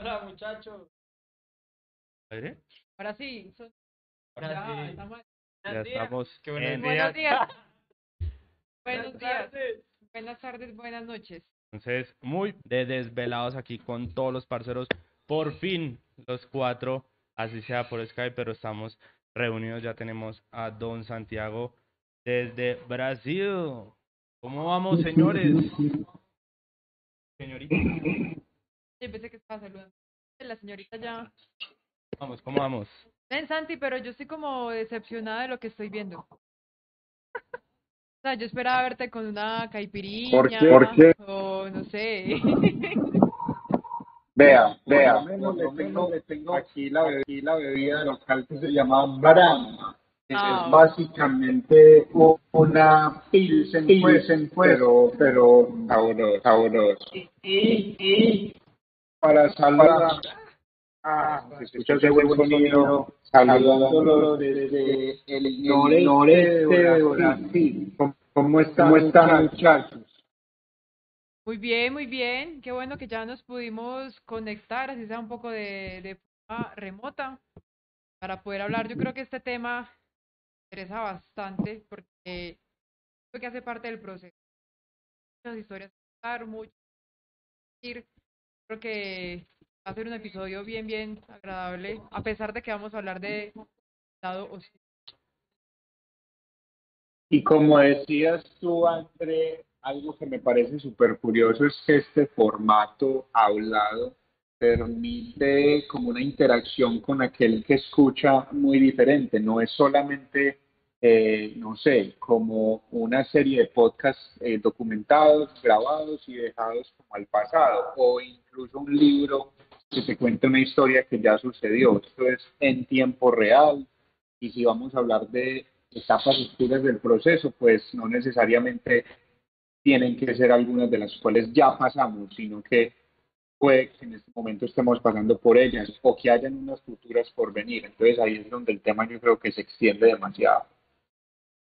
Hola, muchachos. ¿Aire? Ahora sí. son- Ahora ya, sí. estamos- Ya Buenos días. estamos Qué buenos en- Buenos días. Buenos Buenas días. tardes. Buenas tardes, buenas noches. Entonces, muy de desvelados aquí con todos los parceros. Por fin, los cuatro, así sea por Skype, pero estamos reunidos. Ya tenemos a Don Santiago desde Brasil. ¿Cómo vamos, señores? Señorita, Yo pensé que estaba saludando. La señorita ya. vamos, ¿cómo vamos? Ven, Santi, pero yo estoy como decepcionada de lo que estoy viendo. O sea, yo esperaba verte con una caipiriña. ¿Por qué? ¿Por qué? O no sé. Vea, vea, Por lo menos le tengo- aquí la, be- aquí la bebida local que se llama Brahma. que Ah. Es básicamente una pilsen, pilsen pero, pero sabroso, sabroso. Y, y para saludar, ah, ese buen sonido, saludándolo desde el noreste de Brasil. ¿Cómo- ¿Cómo están, ¿Cómo están muchachos? Muy bien, muy bien. Qué bueno que ya nos pudimos conectar, así sea un poco de, de forma remota, para poder hablar. Yo creo que este tema interesa bastante porque creo que hace parte del proceso. Muchas historias mucho. Creo que va a ser un episodio bien, bien agradable, a pesar de que vamos a hablar de lado. Y como decías tú, André, algo que me parece súper curioso es que este formato hablado permite como una interacción con aquel que escucha muy diferente. No es solamente, eh, no sé, como una serie de podcasts eh, documentados, grabados y dejados como al pasado, o incluso un libro que te cuenta una historia que ya sucedió. Esto es en tiempo real. Y si vamos a hablar de etapas oscuras del proceso, pues no necesariamente tienen que ser algunas de las cuales ya pasamos, sino que puede que en este momento estemos pasando por ellas o que hayan unas futuras por venir. Entonces ahí es donde el tema yo creo que se extiende demasiado.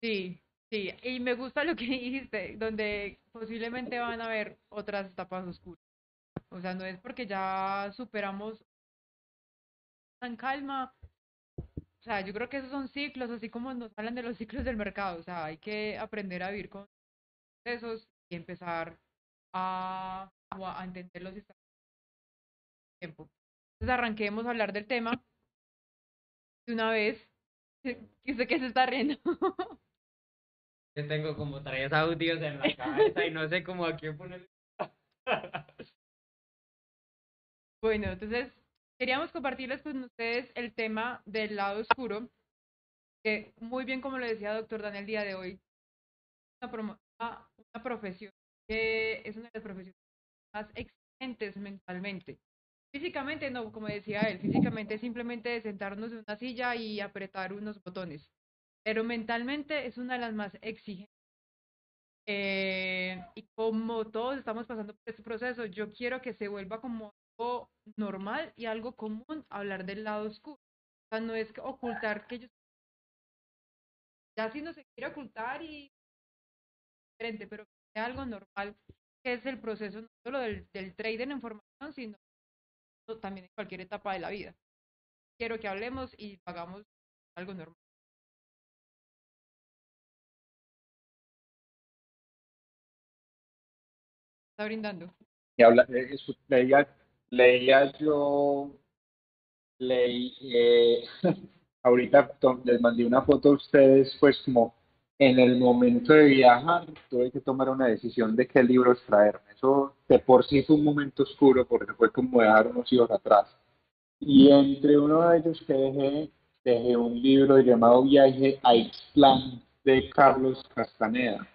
Sí, sí, y me gusta lo que dijiste, donde posiblemente van a haber otras etapas oscuras. O sea, no es porque ya superamos tan calma. O sea, yo creo que esos son ciclos, así como nos hablan de los ciclos del mercado. O sea, hay que aprender a vivir con esos y empezar a, a entender los sistemas de tiempo. Entonces arranquemos a hablar del tema de una vez. ¿Y usted qué se está riendo? Yo tengo como tres audios en la cabeza y no sé cómo a quién poner. Bueno, entonces queríamos compartirles con ustedes el tema del lado oscuro, que muy bien como lo decía doctor Daniel el día de hoy, una, una profesión que es una de las profesiones más exigentes mentalmente. Físicamente no, como decía él, físicamente es simplemente sentarnos en una silla y apretar unos botones, pero mentalmente es una de las más exigentes. Eh, y como todos estamos pasando por este proceso, yo quiero que se vuelva como algo normal y algo común hablar del lado oscuro. O sea, no es ocultar que yo... Ya si no se quiere ocultar y... diferente, pero que sea algo normal, que es el proceso no solo del, del trader en información, sino también en cualquier etapa de la vida. Quiero que hablemos y hagamos algo normal. Brindando. Eh, leía, leía yo, leí, eh, ahorita les mandé una foto a ustedes, pues como en el momento de viajar tuve que tomar una decisión de qué libros traerme. Eso de por sí fue un momento oscuro porque fue como dejar unos hijos atrás. Y entre uno de ellos que dejé, dejé un libro llamado Viaje a Ixtlán de Carlos Castaneda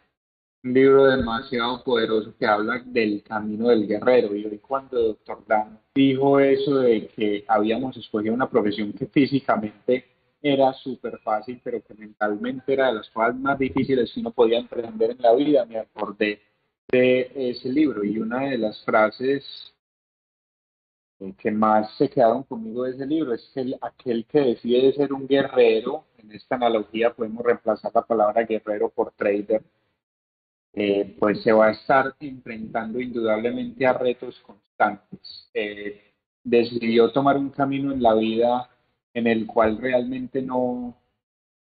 un libro demasiado poderoso que habla del camino del guerrero. Y hoy cuando el doctor Dan dijo eso de que habíamos escogido una profesión que físicamente era súper fácil, pero que mentalmente era de las cosas más difíciles que uno podía emprender en la vida, me acordé de ese libro. Y una de las frases que más se quedaron conmigo de ese libro es que el- aquel que decide ser un guerrero, en esta analogía podemos reemplazar la palabra guerrero por trader, eh, pues se va a estar enfrentando indudablemente a retos constantes. Eh, decidió tomar un camino en la vida en el cual realmente no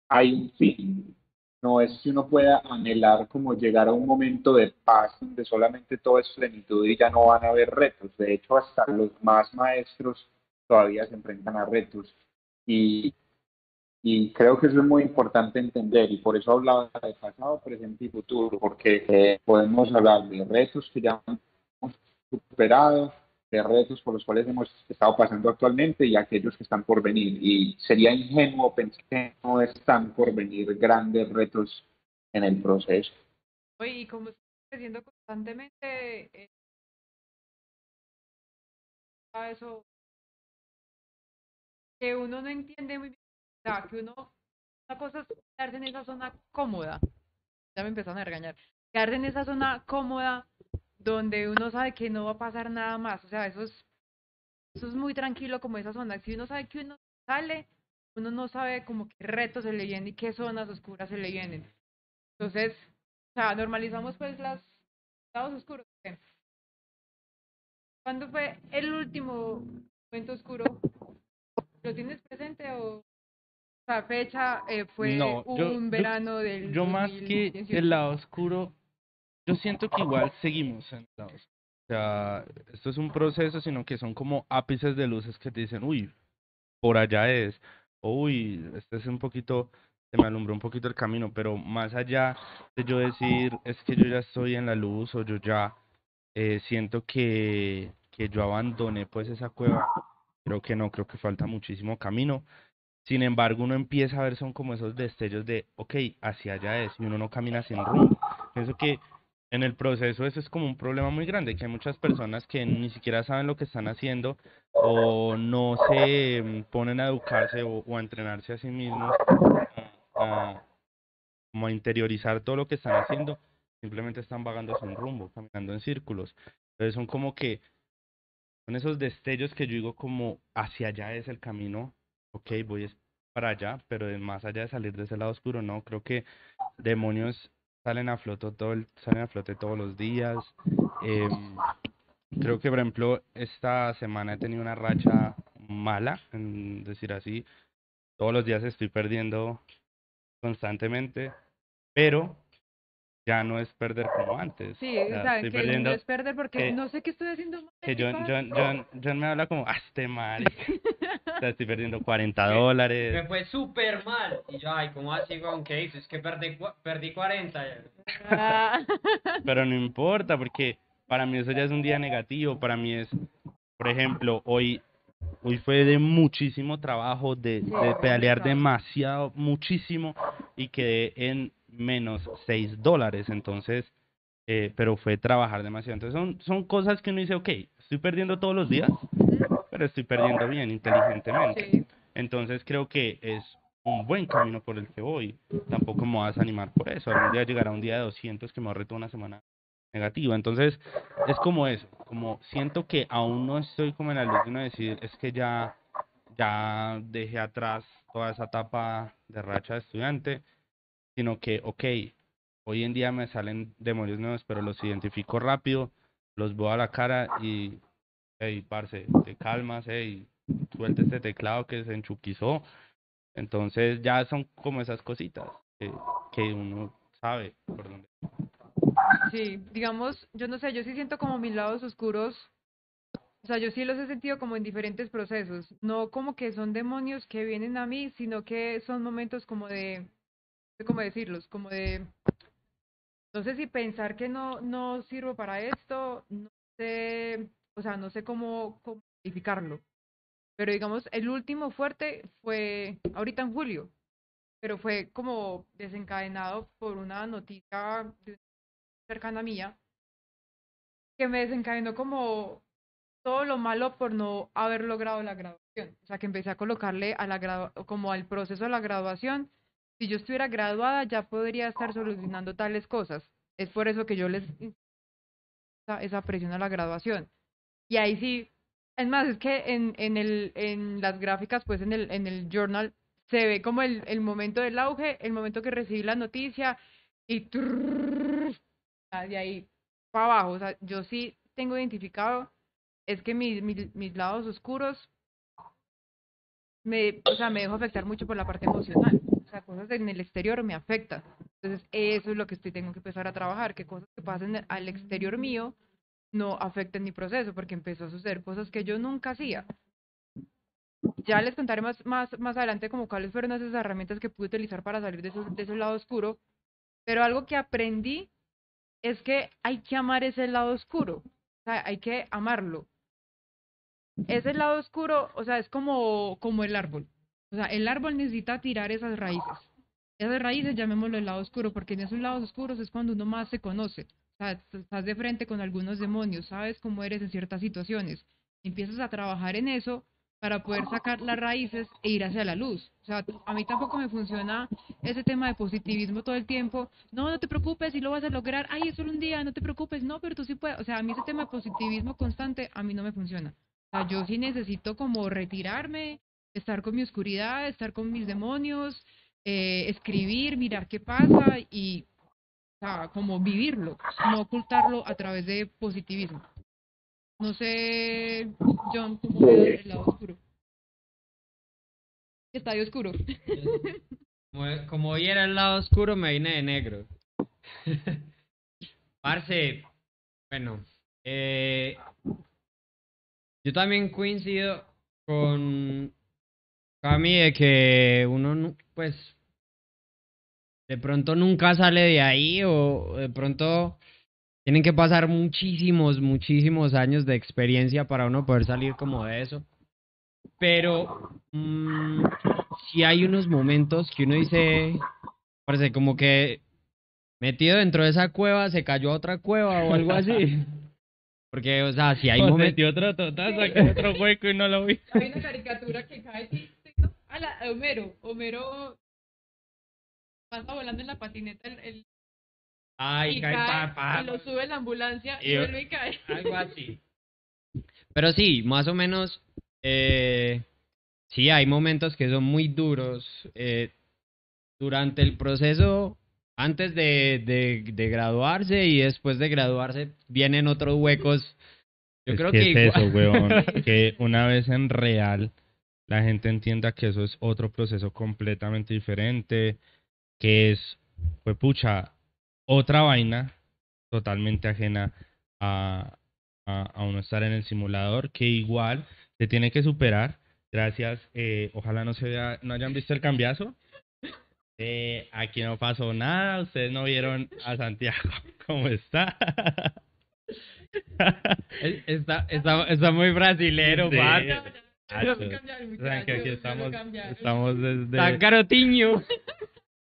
hay un fin. No es que uno pueda anhelar como llegar a un momento de paz donde solamente todo es plenitud y ya no van a haber retos. De hecho, hasta los más maestros todavía se enfrentan a retos. Y, y creo que eso es muy importante entender y por eso hablaba de pasado, presente y futuro, porque eh, podemos hablar de retos que ya hemos superado, de retos por los cuales hemos estado pasando actualmente y aquellos que están por venir. Y sería ingenuo pensar que no están por venir grandes retos en el proceso. Oye, y como estás creciendo constantemente, eh, eso que uno no entiende muy bien, sea, que uno, una cosa es quedarse en esa zona cómoda, ya me empezaron a regañar, quedarse en esa zona cómoda donde uno sabe que no va a pasar nada más, o sea, eso es, eso es muy tranquilo como esa zona, si uno sabe que uno sale, uno no sabe como qué retos se le vienen y qué zonas oscuras se le vienen. Entonces, o sea, normalizamos pues las lados oscuros. ¿Cuándo fue el último momento oscuro? ¿Lo tienes presente o la fecha eh, fue No, un yo- verano del Yo más que 2018? el lado oscuro, yo siento que igual seguimos en el lado oscuro. O sea, esto es un proceso, sino que son como ápices de luces que te dicen, uy, por allá es, uy, este es un poquito, se me alumbró un poquito el camino, pero más allá de yo decir, es que yo ya estoy en la luz o yo ya eh, siento que, que yo abandoné pues esa cueva, creo que no, creo que falta muchísimo camino. Sin embargo, uno empieza a ver son como esos destellos de, ok, hacia allá es, y uno no camina sin rumbo. Pienso que en el proceso eso es como un problema muy grande, que hay muchas personas que ni siquiera saben lo que están haciendo o no se mm, ponen a educarse o, a entrenarse a sí mismos, a, a interiorizar todo lo que están haciendo, simplemente están vagando sin rumbo, caminando en círculos. Entonces son como que, son esos destellos que yo digo como hacia allá es el camino, ok, voy para allá, pero de más allá de salir de ese lado oscuro, no, creo que demonios salen a flote todo el, salen a flote todos los días. em, creo que por ejemplo esta semana he tenido una racha mala, en decir así, todos los días estoy perdiendo constantemente, pero ya no es perder como antes. Sí, o sea, estoy que perdiendo no es perder porque que- no sé qué estoy haciendo mal. que ¿qué John? John, John, John me habla como, ah, este marica, o sea, estoy perdiendo 40 Me dólares. fue súper mal. Y yo, ay, ¿cómo así, weón? ¿Qué dices? Es que perdí, perdí 40. Ah. Pero no importa, porque para mí eso ya es un día negativo. Para mí es, por ejemplo, hoy, hoy fue de muchísimo trabajo, de, de pedalear demasiado, muchísimo, y quedé en menos 6 dólares. Entonces, eh, pero fue trabajar demasiado. Entonces, son, son cosas que uno dice, ok, estoy perdiendo todos los días, pero estoy perdiendo bien, inteligentemente. Sí. Entonces creo que es un buen camino por el que voy. Tampoco me vas a animar por eso. Algún día llegará un día de 200 que me ahorre toda una semana negativa. Entonces es como eso, como siento que aún no estoy como en la luz de uno decir, es que ya, ya dejé atrás toda esa etapa de racha de estudiante, sino que, ok, hoy en día me salen demonios nuevos, pero los identifico rápido, los veo a la cara y, hey, parce, te calmas, hey, suelta este teclado que se enchuquizó. Entonces ya son como esas cositas que, que uno sabe por dónde. Sí, digamos, yo no sé, yo sí siento como mis lados oscuros, o sea, yo sí los he sentido como en diferentes procesos, no como que son demonios que vienen a mí, sino que son momentos como de, sé cómo decirlos, como de, no sé si pensar que no, no sirvo para esto, no sé, o sea, no sé cómo, cómo pero digamos, el último fuerte fue ahorita en julio, pero fue como desencadenado por una noticia cercana mía que me desencadenó como todo lo malo por no haber logrado la graduación. O sea, que empecé a colocarle a la como al proceso de la graduación. Si yo estuviera graduada, ya podría estar solucionando tales cosas. Es por eso que yo les esa presión a la graduación. Y ahí sí, es más, es que en, en el, en las gráficas, pues en el, en el journal, se ve como el, el momento del auge, el momento que recibí la noticia, y trrrr, ah, de ahí para abajo. O sea, yo sí tengo identificado es que mis, mis, mis lados oscuros me, o sea, me dejo afectar mucho por la parte emocional. O sea, cosas en el exterior me afectan. Entonces, eso es lo que estoy, tengo que empezar a trabajar, que cosas que pasen al exterior mío no afecten mi proceso, porque empezó a suceder cosas que yo nunca hacía. Ya les contaré más, más, más adelante como cuáles fueron esas herramientas que pude utilizar para salir de, esos, de ese lado oscuro, pero algo que aprendí es que hay que amar ese lado oscuro, hay que amarlo. Ese lado oscuro, o sea, es como, como el árbol. O sea, el árbol necesita tirar esas raíces. Esas raíces llamémoslo el lado oscuro, porque en esos lados oscuros es cuando uno más se conoce. Sea, estás de frente con algunos demonios, sabes cómo eres en ciertas situaciones. Empiezas a trabajar en eso para poder sacar las raíces e ir hacia la luz. O sea, a mí tampoco me funciona ese tema de positivismo todo el tiempo. No, no te preocupes, si lo vas a lograr. Ay, es solo un día, no te preocupes. No, pero tú sí puedes. O sea, a mí ese tema de positivismo constante a mí no me funciona. O sea, yo sí necesito como retirarme, estar con mi oscuridad, estar con mis demonios, eh, escribir, mirar qué pasa y, sea, como vivirlo, no ocultarlo a través de positivismo. No sé, John, cómo ves el lado oscuro. Estadio oscuro. Como, como hoy era el lado oscuro, me vine de negro. Parce, bueno, eh, yo también coincido con Cami de que uno, pues, de pronto nunca sale de ahí o de pronto tienen que pasar muchísimos, muchísimos años de experiencia para uno poder salir como de eso. Pero mm, si hay unos momentos que uno dice, parece como que metido dentro de esa cueva se cayó a otra cueva o algo así. Porque, o sea, si hay momentos... metió otro totazo, sacó otro hueco y no lo vi. Hay una caricatura que cae ¿no? a la a Homero. Homero pasa volando en la patineta el, el- Ay, y cae cae, pa- pa- y lo sube en la ambulancia y Y- vuelve y cae. algo así. Pero sí, más o menos, eh, sí, hay momentos que son muy duros. eh, durante el proceso, antes de, de, de graduarse y después de graduarse, vienen otros huecos. Yo Es creo que que, es igual- eso, weón. que una vez en real la gente entienda que eso es otro proceso completamente diferente, que es, pues pucha, otra vaina totalmente ajena a, a, a uno estar en el simulador, que igual se tiene que superar. Gracias, eh, ojalá no se vea, no hayan visto el cambiazo. Eh, aquí no pasó nada, ustedes no vieron a Santiago cómo está. Es- está, está, está muy brasilero, Sí. pa. Lo sí. cambiaron, O sea, que muchachos, aquí lo estamos, estamos Está desde, carotiño.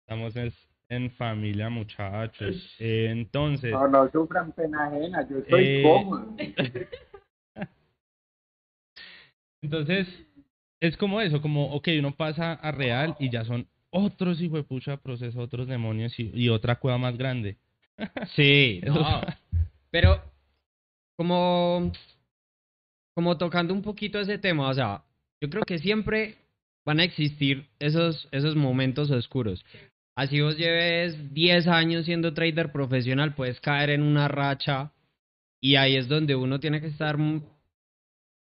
Estamos es- en familia, muchachos. Eh, entonces, No, no sufran pena ajena, yo estoy Eh, cómodo. entonces, es como eso, como, ok, uno pasa a real y ya son otros hijuepucha procesos, otros demonios y, y otra cueva más grande. Sí, no. Pero como, como tocando un poquito ese tema, o sea, yo creo que siempre van a existir esos, esos momentos oscuros. Así vos lleves 10 años siendo trader profesional, puedes caer en una racha y ahí es donde uno tiene que estar mu-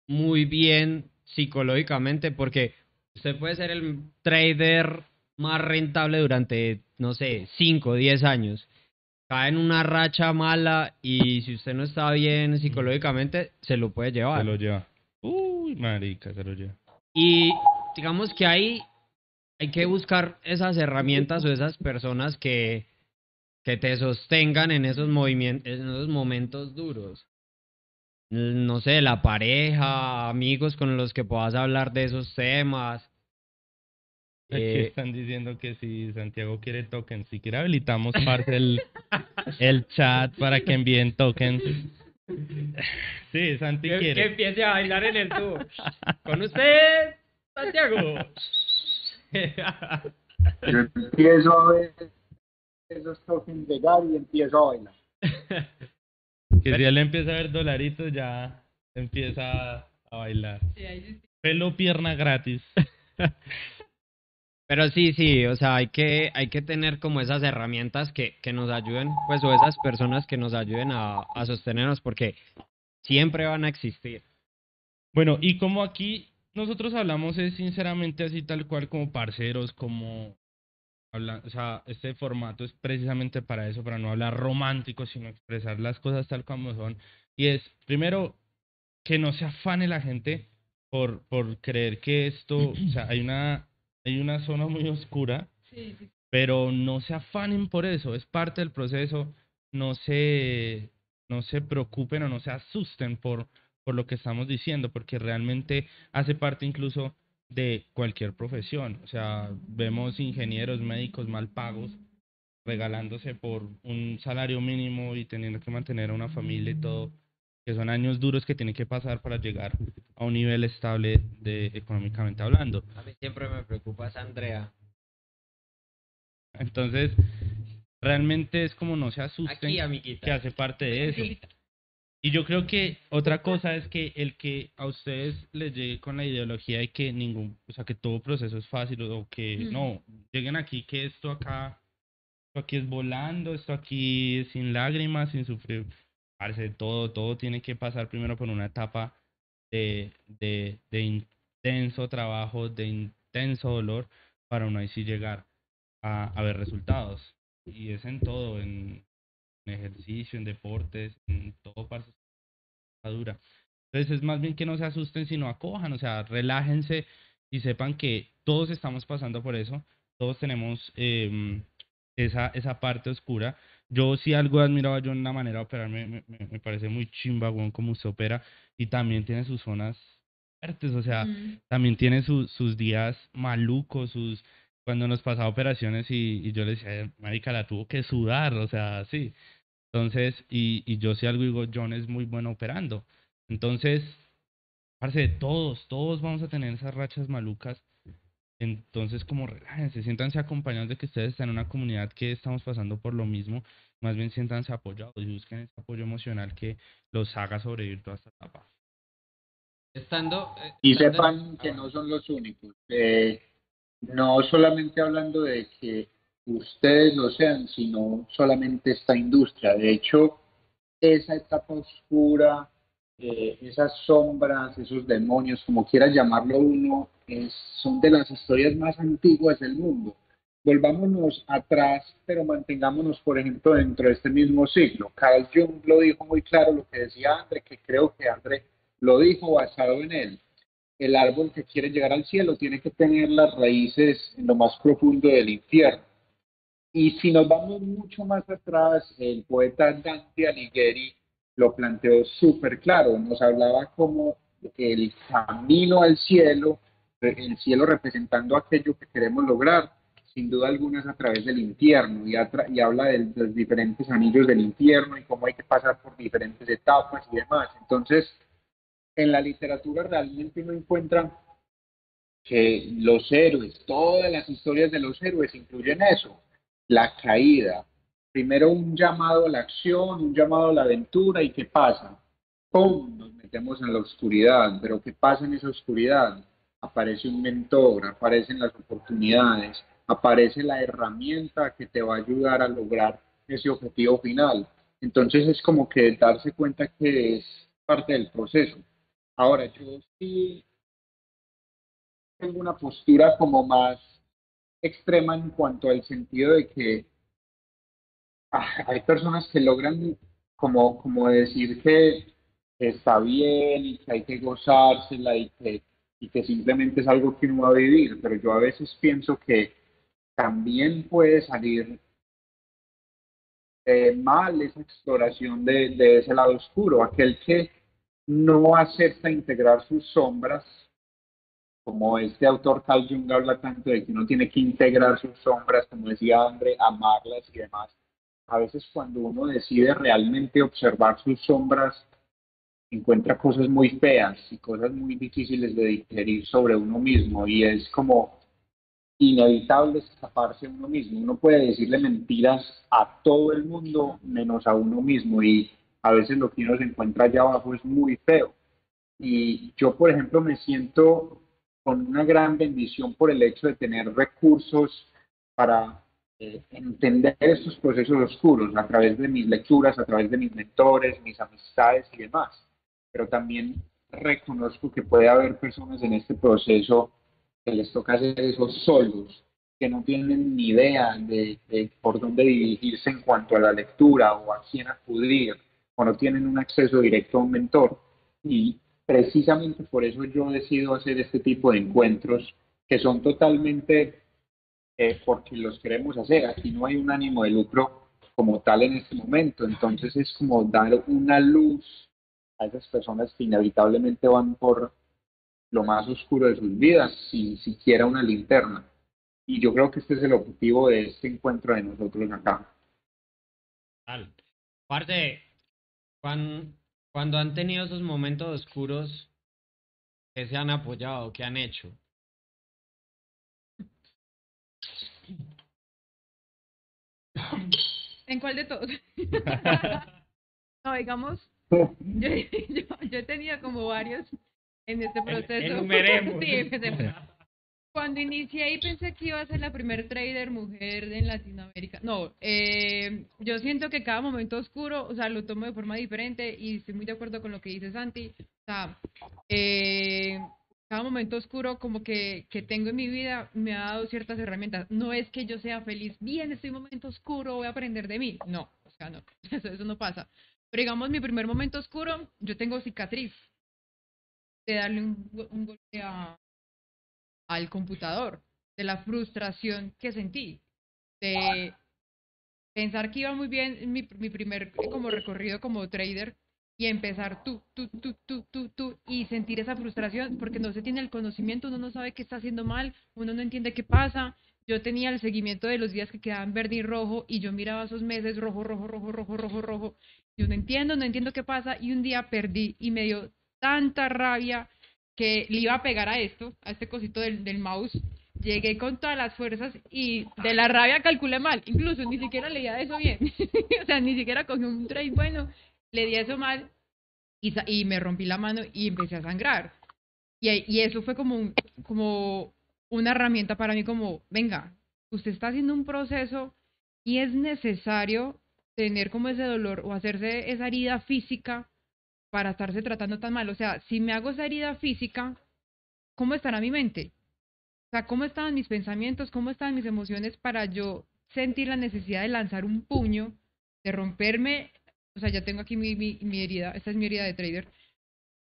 muy bien psicológicamente porque usted puede ser el trader más rentable durante, no sé, 5 o 10 años cae en una racha mala y si usted no está bien psicológicamente, se lo puede llevar. Se lo lleva. Uy, marica, se lo lleva. Y digamos que ahí hay que buscar esas herramientas o esas personas que, que te sostengan en esos movimientos, en esos momentos duros. No sé, la pareja, amigos con los que puedas hablar de esos temas. Aquí Eh, están diciendo que si Santiago quiere tokens, si quiere habilitamos parte el, el chat para que envíen tokens. Sí, Santi que, que quiere. empiece a bailar en el tubo. Con usted, Santiago. Yo empiezo a ver esos tokens llegar y empiezo a bailar. Que si él empieza a ver dolaritos, ya empieza a bailar. Pelo pierna gratis. Pero sí, sí, o sea, hay que, hay que tener como esas herramientas que, que nos ayuden, pues, o esas personas que nos ayuden a, a sostenernos, porque siempre van a existir. Bueno, y como aquí nosotros hablamos es sinceramente así tal cual como parceros, como habla, o sea, este formato es precisamente para eso, para no hablar romántico, sino expresar las cosas tal como son. Y es, primero, que no se afane la gente por, por creer que esto, o sea, hay una, hay una zona muy oscura, Sí, sí. pero no se afanen por eso, es parte del proceso, no se, no se preocupen o no se asusten por, por lo que estamos diciendo, porque realmente hace parte incluso de cualquier profesión, o sea, vemos ingenieros, médicos mal pagos regalándose por un salario mínimo y teniendo que mantener a una familia y todo, que son años duros que tienen que pasar para llegar a un nivel estable de económicamente hablando. A mí siempre me preocupa esa Andrea. Entonces, realmente es como no se asusten Aquí, que hace parte de eso. Y yo creo que otra cosa es que el que a ustedes les llegue con la ideología de que ningún, o sea, que todo proceso es fácil o que Mm. no, lleguen aquí que esto acá, esto aquí es volando, esto aquí es sin lágrimas, sin sufrir, parce, todo, todo tiene que pasar primero por una etapa de, de, de intenso trabajo, de intenso dolor, para uno ahí sí llegar a, a ver resultados. Y es en todo, en, en ejercicio, en deportes, en todo está dura. Entonces es más bien que no se asusten, sino acojan, o sea, relájense y sepan que todos estamos pasando por eso, todos tenemos em, esa, esa parte oscura. Yo sí algo he admirado yo en la manera de operar, me, me, me me parece muy chimba, weón, como usted opera, y también tiene sus zonas fuertes, o sea, Mm. también tiene su- sus días malucos, sus cuando nos pasaba operaciones y, y yo le decía, marica, la tuvo que sudar, o sea, sí. Entonces, y, y yo si algo digo, John es muy bueno operando. Entonces, parce, todos, todos vamos a tener esas rachas malucas. Entonces, como relájense, siéntanse acompañados de que ustedes están en una comunidad que estamos pasando por lo mismo. Más bien siéntanse apoyados y busquen ese apoyo emocional que los haga sobrevivir toda esta etapa. Estando. eh, Y sepan que no son los únicos. Eh, no solamente hablando de que ustedes lo sean, sino solamente esta industria. De hecho, esa etapa oscura, eh, esas sombras, esos demonios, como quiera llamarlo uno, son de las historias más antiguas del mundo. Volvámonos atrás, pero mantengámonos, por ejemplo, dentro de este mismo siglo. Carl Jung lo dijo muy claro, lo que decía André, que creo que André lo dijo basado en él. El árbol que quiere llegar al cielo tiene que tener las raíces en lo más profundo del infierno. Y si nos vamos mucho más atrás, el poeta Dante Alighieri lo planteó súper claro. Nos hablaba como el camino al cielo, el cielo representando aquello que queremos lograr, sin duda alguna es a través del infierno y, y habla de los diferentes anillos del infierno y cómo hay que pasar por diferentes etapas y demás. Entonces, en la literatura realmente uno encuentra que los héroes, todas las historias de los héroes incluyen eso, la caída. Primero un llamado a la acción, un llamado a la aventura y ¿qué pasa? ¡Pum! Nos metemos en la oscuridad, pero ¿qué pasa en esa oscuridad? Aparece un mentor, aparecen las oportunidades, aparece la herramienta que te va a ayudar a lograr ese objetivo final. Entonces es como que darse cuenta que es parte del proceso. Ahora, yo sí tengo una postura como más extrema en cuanto al sentido de que ah, hay personas que logran como, como decir que está bien y que hay que gozársela y que, y que simplemente es algo que uno va a vivir, pero yo a veces pienso que también puede salir eh, mal esa exploración de, de ese lado oscuro, aquel que no acepta integrar sus sombras, como este autor Carl Jung habla tanto de que uno tiene que integrar sus sombras, como decía André, amarlas y demás. A veces cuando uno decide realmente observar sus sombras, encuentra cosas muy feas y cosas muy difíciles de digerir sobre uno mismo y es como inevitable escaparse a uno mismo. Uno puede decirle mentiras a todo el mundo menos a uno mismo y a veces lo que uno se encuentra allá abajo es muy feo. Y yo, por ejemplo, me siento con una gran bendición por el hecho de tener recursos para eh, entender estos procesos oscuros a través de mis lecturas, a través de mis mentores, mis amistades y demás. pero también reconozco que puede haber personas en este proceso que les toca hacer eso solos, que no tienen ni idea de, de, por dónde dirigirse en cuanto a la lectura o a quién acudir, o no tienen un acceso directo a un mentor. Y precisamente por eso yo decido hacer este tipo de encuentros que son totalmente eh, porque los queremos hacer. Aquí no hay un ánimo de lucro como tal en este momento. Entonces es como dar una luz a esas personas que inevitablemente van por lo más oscuro de sus vidas, sin siquiera una linterna. Y yo creo que este es el objetivo de este encuentro de nosotros acá. Aparte, cuando, cuando han tenido esos momentos oscuros, que se han apoyado? ¿Qué han hecho? ¿En cuál de todos? no, digamos, yo, yo, he tenido como varios en este proceso. Enumeremos. sí, cuando inicié y pensé que iba a ser la primer trader mujer en Latinoamérica. No, eh, yo siento que cada momento oscuro, o sea, lo tomo de forma diferente y estoy muy de acuerdo con lo que dice Santi. O sea, eh, cada momento oscuro como que, que tengo en mi vida me ha dado ciertas herramientas. No es que yo sea feliz, bien, estoy en un momento oscuro, voy a aprender de mí. No, o sea, no, eso, eso no pasa. Pero digamos, mi primer momento oscuro, yo tengo cicatriz de darle un, un golpe a, al computador, de la frustración que sentí, de pensar que iba muy bien mi, mi primer como recorrido como trader y empezar tú, tú, tú, tú, tú, tú, y sentir esa frustración porque no se tiene el conocimiento, uno no sabe qué está haciendo mal, uno no entiende qué pasa. Yo tenía el seguimiento de los días que quedaban verde y rojo y yo miraba esos meses rojo, rojo, rojo, rojo, rojo, rojo. Yo no entiendo, no entiendo qué pasa y un día perdí y me dio tanta rabia que le iba a pegar a esto, a este cosito del, del mouse. Llegué con todas las fuerzas y de la rabia calculé mal. Incluso ni siquiera leía eso bien. o sea, ni siquiera cogí un trade bueno le di eso mal y, y me rompí la mano y empecé a sangrar. Y, y eso fue como, como una herramienta para mí como, venga, usted está haciendo un proceso y es necesario tener como ese dolor o hacerse esa herida física para estarse tratando tan mal. O sea, si me hago esa herida física, ¿cómo estará mi mente? O sea, ¿cómo estaban mis pensamientos? ¿Cómo estaban mis emociones para yo sentir la necesidad de lanzar un puño, de romperme o sea, ya tengo aquí mi, mi, mi herida, esta es mi herida de trader.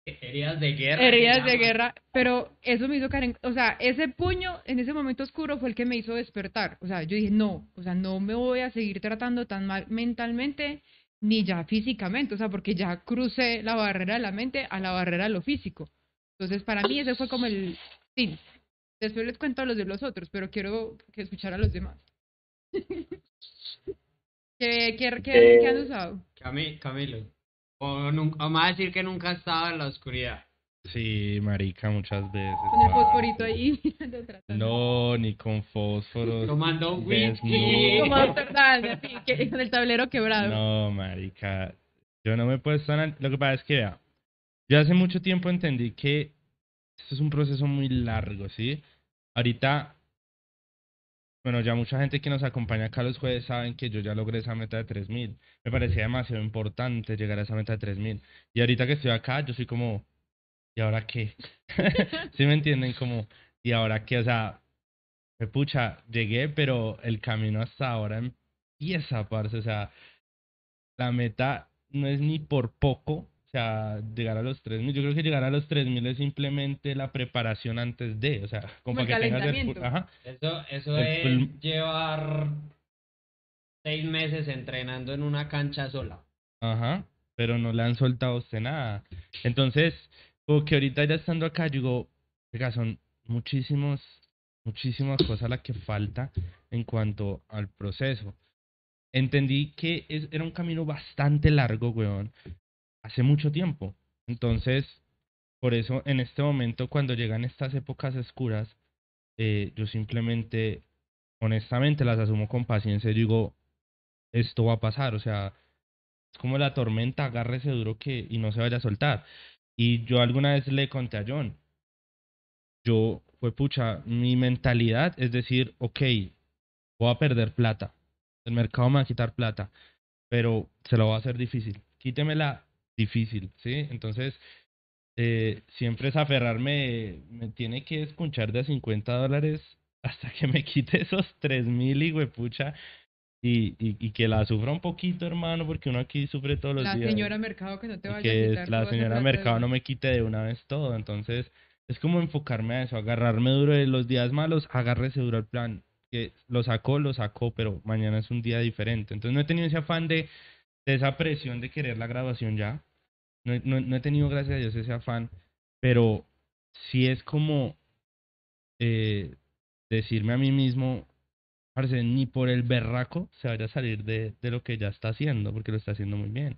Heridas de guerra. Heridas de guerra, pero eso me hizo caer o sea, ese puño en ese momento oscuro fue el que me hizo despertar. O sea, yo dije, no, o sea, no me voy a seguir tratando tan mal mentalmente ni ya físicamente, o sea, porque ya crucé la barrera de la mente a la barrera de lo físico. Entonces, para mí ese fue como el fin. Después les cuento a los de los otros, pero quiero que escuchar a los demás. ¿Qué, qué, qué, ¿Qué, han usado? Camilo. O nunca, vamos a decir que nunca estaba en la oscuridad. Sí, marica, muchas veces. Con el fosforito ahí. no, ni con fósforo. Tomando un whisky. Como con el tablero quebrado. No, marica. Yo no me puedo estar... Lo que pasa es que, vea, yo hace mucho tiempo entendí que esto es un proceso muy largo, ¿sí? Ahorita bueno, ya mucha gente que nos acompaña acá los jueves saben que yo ya logré esa meta de 3000. Me parecía demasiado importante llegar a esa meta de 3000. Y ahorita que estoy acá, yo soy como, ¿y ahora qué? ¿Sí me entienden? Como, ¿y ahora qué? O sea, me pucha, llegué, pero el camino hasta ahora empieza, parce. O sea, la meta no es ni por poco sea, llegar a los 3.000. Yo creo que llegar a los 3.000 es simplemente la preparación antes de, o sea, como, que tengas el... Ajá. Eso, eso es llevar seis meses entrenando en una cancha sola. Ajá, pero no le han soltado a usted nada. Entonces, como que ahorita ya estando acá, digo, oiga, son muchísimos, muchísimas cosas las que falta en cuanto al proceso. Entendí que era un camino bastante largo, weón, hace mucho tiempo. Entonces, por eso en este momento, cuando llegan estas épocas oscuras, eh, yo simplemente, honestamente, las asumo con paciencia y digo, esto va a pasar, o sea, es como la tormenta, agárrese duro que y no se vaya a soltar. Y yo alguna vez le conté a John, yo, fue pucha, mi mentalidad es decir, ok, voy a perder plata, el mercado me va a quitar plata, pero se lo va a hacer difícil. Quítemela difícil, ¿sí? Entonces, eh, siempre es aferrarme, me tiene que escuchar de 50 dólares hasta que me quite esos 3 mil y pucha. Y, y, y, que la sufra un poquito, hermano, porque uno aquí sufre todos los la días. La señora Mercado que no te vaya que a quitar. la señora Mercado no me quite de una vez todo. Entonces, es como enfocarme a eso, agarrarme duro de los días malos, agárrese duro al plan. Que lo sacó, lo sacó, pero mañana es un día diferente. Entonces, no he tenido ese afán de, de esa presión de querer la graduación ya. No, no, no he tenido, gracias a Dios, ese afán. Pero sí es como eh, decirme a mí mismo, parece, ni por el berraco se vaya a salir de, de lo que ya está haciendo, porque lo está haciendo muy bien.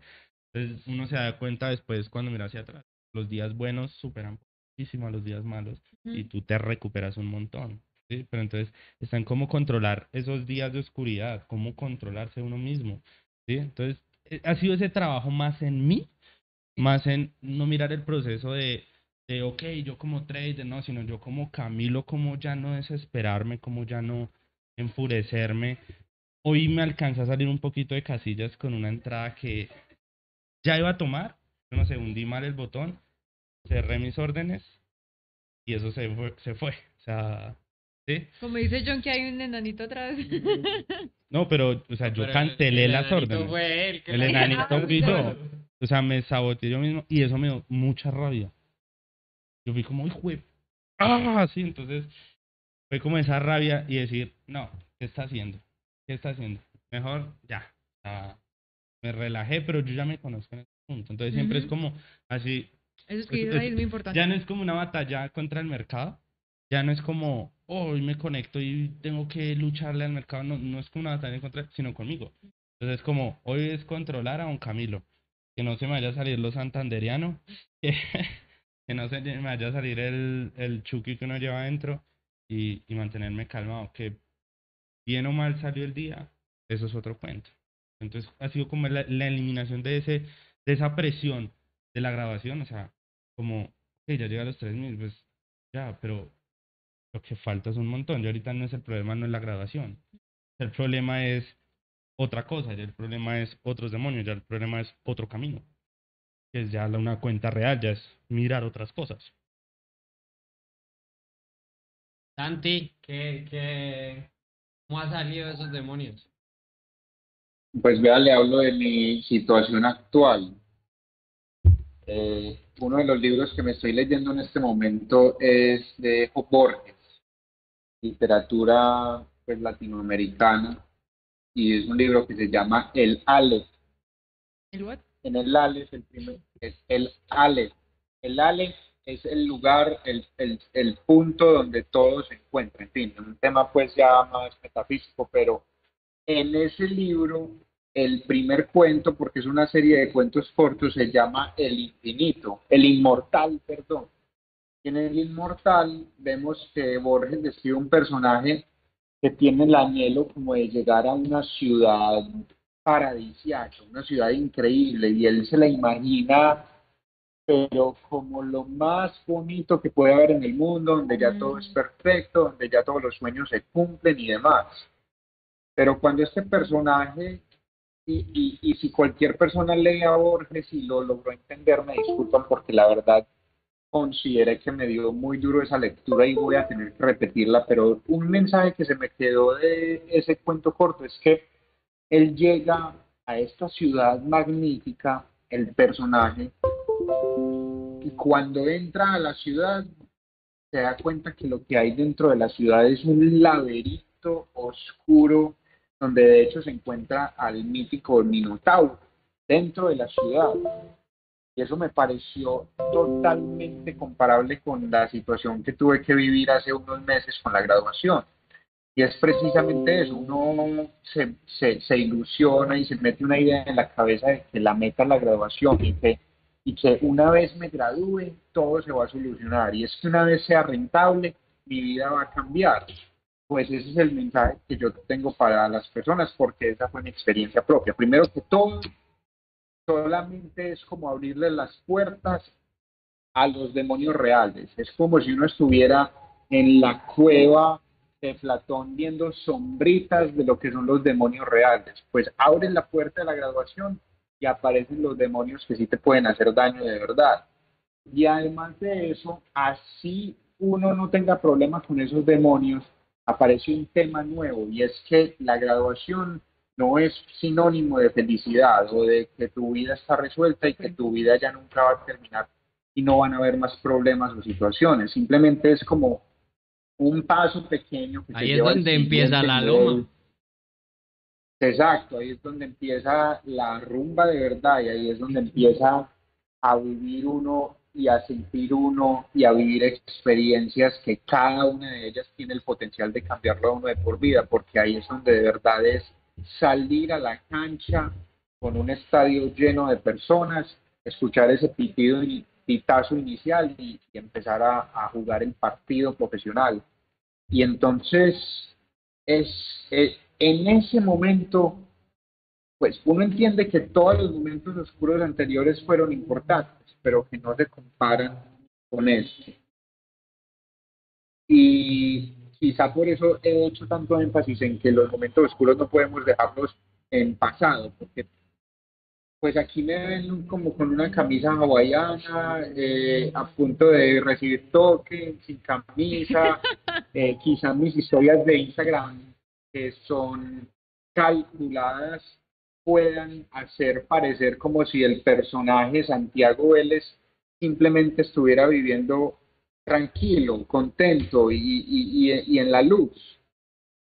Entonces uno se da cuenta después cuando mira hacia atrás. Los días buenos superan muchísimo a los días malos y tú te recuperas un montón. ¿sí? Pero entonces está en cómo controlar esos días de oscuridad, cómo controlarse uno mismo. ¿sí? Entonces ha sido ese trabajo más en mí, más en no mirar el proceso de, de ok, yo como trader, no, sino yo como Camilo, como ya no desesperarme, como ya no enfurecerme. Hoy me alcanza a salir un poquito de casillas con una entrada que ya iba a tomar, no sé, hundí mal el botón, cerré mis órdenes y eso se fue, se fue. O sea, ¿sí? Como dice John que hay un enanito atrás. No, pero, o sea, yo pero cancelé el, el las órdenes. Fue él, que el enanito yo. O sea, me saboteé yo mismo y eso me dio mucha rabia. Yo fui como, hijo ¡Ah! Sí, entonces fue como esa rabia y decir, no, ¿qué está haciendo? ¿Qué está haciendo? Mejor ya. Me relajé, pero yo ya me conozco en este punto. Entonces siempre es como así. Eso es que es, es muy importante. Ya no es como una batalla contra el mercado. Ya no es como, oh, hoy me conecto y tengo que lucharle al mercado. No, no es como una batalla contra, sino conmigo. Entonces es como, hoy es controlar a un Camilo. Que no se me vaya a salir lo santanderiano. Que, que no se me vaya a salir el, el chuki que uno lleva adentro. Y, y mantenerme calmado. Que bien o mal salió el día, eso es otro cuento. Entonces ha sido como la, la, eliminación de ese de esa presión de la grabación, o sea, como, ok, ya llega a los 3000, pues ya, pero lo que falta es un montón. Ya ahorita no es el problema, no es la grabación. El problema es otra cosa, ya el problema es otros demonios, ya el problema es otro camino. Que es ya una cuenta real, ya es mirar otras cosas. Santi, ¿qué, qué, ¿cómo ha salido esos demonios? Pues vea, le hablo de mi situación actual. Eh, uno de los libros que me estoy leyendo en este momento es de Job Borges, literatura pues, latinoamericana, y es un libro que se llama El Aleph. ¿El what? En el Aleph, el primer, es el Aleph. El Aleph es el lugar, el, el, punto donde todo se encuentra. En fin, un tema pues ya más metafísico, pero en ese libro el primer cuento, porque es una serie de cuentos cortos, se llama El Infinito, El Inmortal, perdón. En El Inmortal vemos que Borges describe un personaje que tiene el anhelo como de llegar a una ciudad paradisiaca, una ciudad increíble, y él se la imagina, pero como lo más bonito que puede haber en el mundo, donde ya todo es perfecto, donde ya todos los sueños se cumplen y demás. Pero cuando este personaje y, y, y, si cualquier persona lee a Borges y lo logró entender, me disculpan porque la verdad consideré que me dio muy duro esa lectura y voy a tener que repetirla, pero un mensaje que se me quedó de ese cuento corto es que él llega a esta ciudad magnífica, el personaje, y cuando entra a la ciudad se da cuenta que lo que hay dentro de la ciudad es un laberinto oscuro donde de hecho se encuentra al mítico Minotauro dentro de la ciudad. Y eso me pareció totalmente comparable con la situación que tuve que vivir hace unos meses con la graduación. Y es precisamente eso, uno se, se, ilusiona y se mete una idea en la cabeza de que la meta es la graduación y que, y que una vez me gradúe todo se va a solucionar. Y es que una vez sea rentable, mi vida va a cambiar pues ese es el mensaje que yo tengo para las personas porque esa fue mi experiencia propia. Primero que todo, solamente es como abrirle las puertas a los demonios reales. Es como si uno estuviera en la cueva de Platón viendo sombritas de lo que son los demonios reales. Pues abren la puerta de la graduación y aparecen los demonios que sí te pueden hacer daño de verdad. Y además de eso, así uno no tenga problemas con esos demonios, aparece un tema nuevo y es que la graduación no es sinónimo de felicidad o de que tu vida está resuelta y que tu vida ya nunca va a terminar y no van a haber más problemas o situaciones. Simplemente es como un paso pequeño. Que ahí es donde empieza la loma. Exacto, ahí es donde empieza la rumba de verdad y ahí es donde empieza a vivir uno y a sentir uno y a vivir experiencias que cada una de ellas tiene el potencial de cambiarlo a uno de por vida, porque ahí es donde de verdad es salir a la cancha con un estadio lleno de personas, escuchar ese pitido y pitazo inicial y, empezar a, jugar el partido profesional. Y entonces es, es, en ese momento, pues uno entiende que todos los momentos oscuros anteriores fueron importantes, pero que no se comparan con este. Y quizá por eso he hecho tanto énfasis en que los momentos oscuros no podemos dejarlos en pasado, porque pues aquí me ven como con una camisa hawaiana, eh, a punto de recibir toque, sin camisa, eh, quizá mis historias de Instagram que son calculadas puedan hacer parecer como si el personaje Santiago Vélez simplemente estuviera viviendo tranquilo, contento y, y, y, en la luz.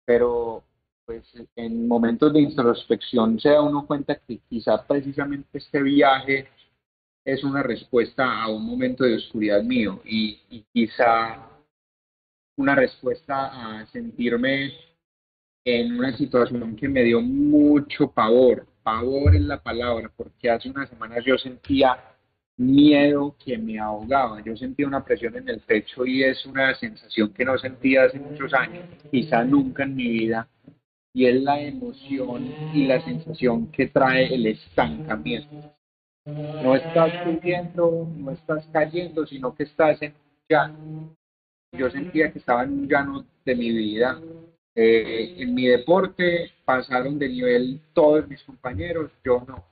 Pero pues en momentos de introspección se da uno cuenta que quizá precisamente este viaje es una respuesta a un momento de oscuridad mío y, y quizá una respuesta a sentirme en una situación que me dio mucho pavor, pavor es la palabra, porque hace unas semanas yo sentía miedo que me ahogaba. Yo sentía una presión en el pecho y es una sensación que no sentía hace muchos años, quizá nunca en mi vida, y es la emoción y la sensación que trae el estancamiento. No estás subiendo, no estás cayendo, sino que estás en un llano. Yo sentía que estaba en un llano de mi vida. Eh, en mi deporte pasaron de nivel todos mis compañeros, yo no.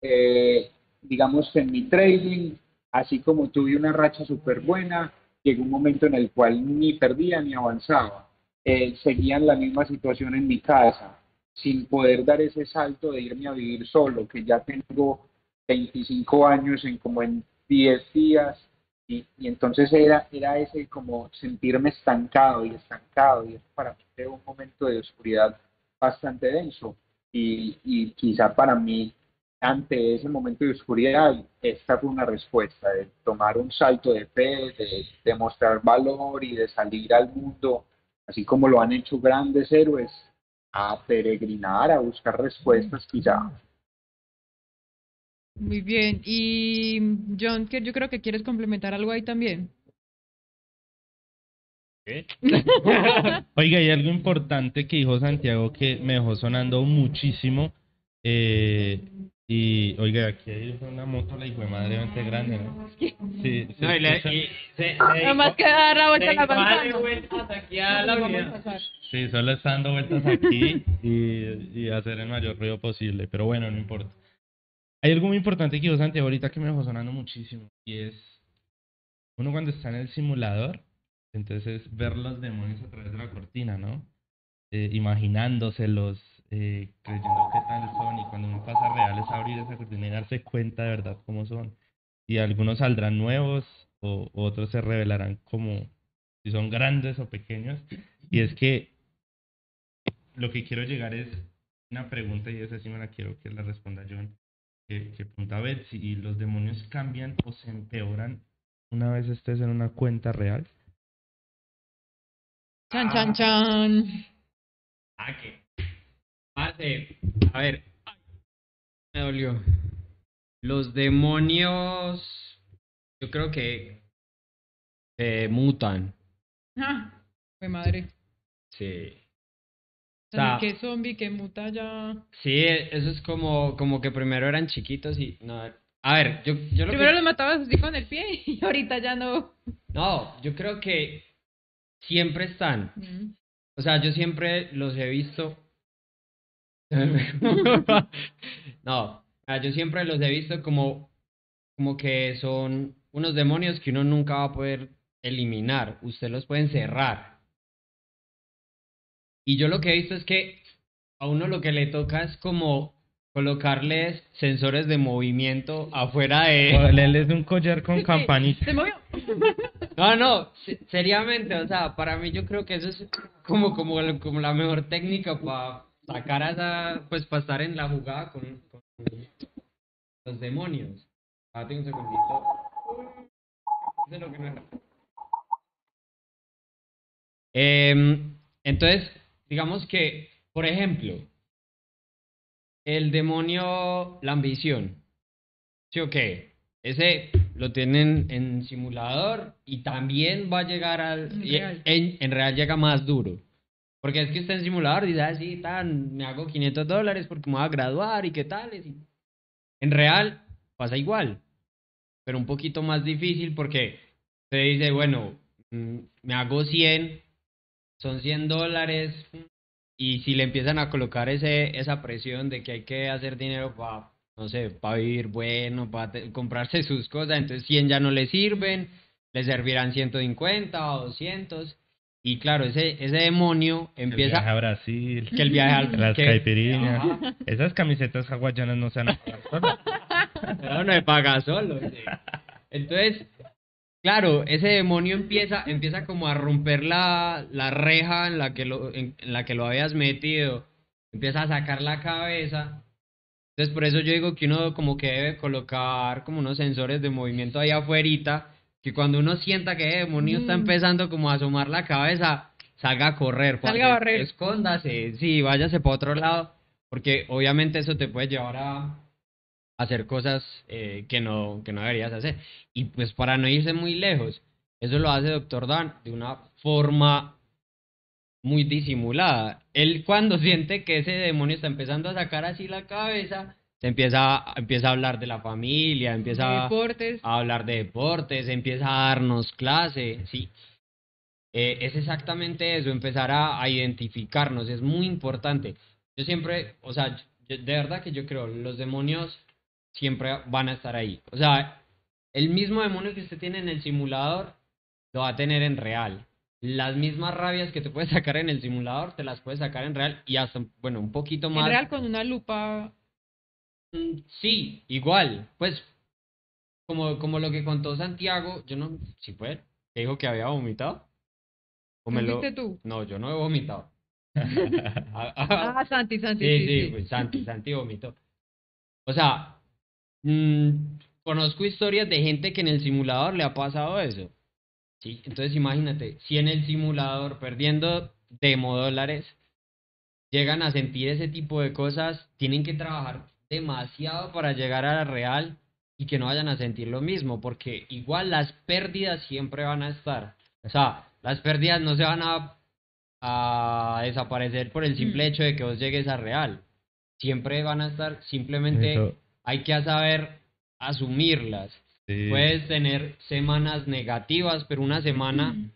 Eh, digamos que en mi trading, así como tuve una racha súper buena, llegó un momento en el cual ni perdía ni avanzaba. Eh, seguía en la misma situación en mi casa, sin poder dar ese salto de irme a vivir solo, que ya tengo 25 años en como en 10 días, y, y entonces era, era ese como sentirme estancado y estancado, y eso para mí fue un momento de oscuridad bastante denso, y, y quizá para mí ante ese momento de oscuridad, esta fue una respuesta de tomar un salto de fe, de demostrar valor y de salir al mundo, así como lo han hecho grandes héroes, a peregrinar, a buscar respuestas quizá. Muy bien. Y John, que yo creo que quieres complementar algo ahí también. Oiga, hay algo importante que dijo Santiago que me dejó sonando muchísimo. Eh, y, oiga, aquí hay una moto, la hijo de madre, bastante grande, ¿no? Sí, sí. No, y le, y se, Nada más que dar la vuelta a la vueltas aquí a la. Sí, solo está dando vueltas aquí y, y hacer el mayor ruido posible, pero bueno, no importa. Hay algo muy importante que dijo Santiago ahorita que me dejó sonando muchísimo, y es, uno cuando está en el simulador, entonces ver los demonios a través de la cortina, ¿no? Eh, imaginándoselos, eh, creyendo qué tal son y cuando uno pasa real es abrir esa cortina y darse cuenta de verdad cómo son. Y algunos saldrán nuevos o otros se revelarán como si son grandes o pequeños. Y es que lo que quiero llegar es una pregunta y esa sí me la quiero que la responda John. Que, que pregunta a ver si los demonios cambian o se empeoran una vez estés en una cuenta real. Chan, chan, chan. Ah, que a ver, me dolió. Los demonios, yo creo que eh, mutan. Ah, fue madre. Sí. O sea, que zombie que muta ya. Sí, eso es como, como que primero eran chiquitos y no. A ver, yo, yo lo Primero que... los matabas así con el pie y ahorita ya no. No, yo creo que siempre están. O sea, yo siempre los he visto no, Yo siempre los he visto como, como que son unos demonios que uno nunca va a poder eliminar. Usted los puede encerrar. Y yo lo que he visto es que a uno lo que le toca es como colocarles sensores de movimiento afuera de... Ponerles un collar con campanita. Se movió. No, no, se- seriamente, o sea, para mí yo creo que eso es como, como, como la mejor técnica para sacar a esa, pues para estar en la jugada con, con los demonios. Ah, tengo un segundito. Eso es lo que no era. Em, entonces, digamos que, por ejemplo, el demonio, la ambición. ¿Sí o qué? Ese lo tienen en simulador y también va a llegar al... En real. En, en real llega más duro. Porque es que está en simulador y dice, ah, sí, tan, me hago 500 dólares porque me voy a graduar y qué tal. y- En real pasa igual, pero un poquito más difícil porque se dice, bueno, mm, me hago 100, son 100 dólares, y si le empiezan a colocar ese, esa presión de que hay que hacer dinero para, no sé, para vivir bueno, para comprarse sus cosas, entonces 100 ya no le sirven, le servirán 150 o 200. Y claro, ese, ese demonio El viaje a empieza... Brasil. Que el viaje al... Las que- caipirinhas. Ajá. Esas camisetas hawaianas no se van a pagar solas. No, no se paga solo. sí. Entonces, claro, ese demonio empieza, empieza como a romper la, la reja en la, que lo, en, en la que lo habías metido. Empieza a sacar la cabeza. Entonces, por eso yo digo que uno como que debe colocar como unos sensores de movimiento ahí afuera, que cuando uno sienta que el demonio está Mm. empezando como a asomar la cabeza, salga a correr. Salga a barrer. Escóndase, sí, váyase para otro lado, porque obviamente eso te puede llevar a hacer cosas eh, que, no, que no deberías hacer. Y pues para no irse muy lejos, eso lo hace Doctor Dan de una forma muy disimulada. Él cuando siente que ese demonio está empezando a sacar así la cabeza, se empieza, empieza a hablar de la familia, empieza a, hablar de deportes, empieza a darnos clase, sí. Eh, es exactamente eso, empezar a, a identificarnos, es muy importante. Yo siempre, o sea, yo- de verdad que yo creo, los demonios siempre van a estar ahí. O sea, el mismo demonio que usted tiene en el simulador, lo va a tener en real. Las mismas rabias que te puedes sacar en el simulador, te las puedes sacar en real y hasta, bueno, un poquito En más. real con una lupa. Mm, Sí, igual, pues como, como lo que contó Santiago, yo no, si fue, que dijo que había vomitado. O me ¿No lo- fuiste tú? No, yo no he vomitado. Ah, ah, Ah, Santi, Santi. sí, Sí, sí, sí. pues Santi, Santi vomitó. O sea, mm, conozco historias de gente que en el simulador le ha pasado eso. Sí, entonces imagínate, si en el simulador perdiendo demo dólares llegan a sentir ese tipo de cosas, tienen que trabajar demasiado para llegar a la real y que no vayan a sentir lo mismo, porque igual las pérdidas siempre van a estar. O sea, las pérdidas no se van a, a desaparecer por el simple Mm. hecho de que vos llegues a real. Siempre van a estar, simplemente Eso, hay que saber asumirlas. sí. Puedes tener semanas negativas, pero una semana Mm.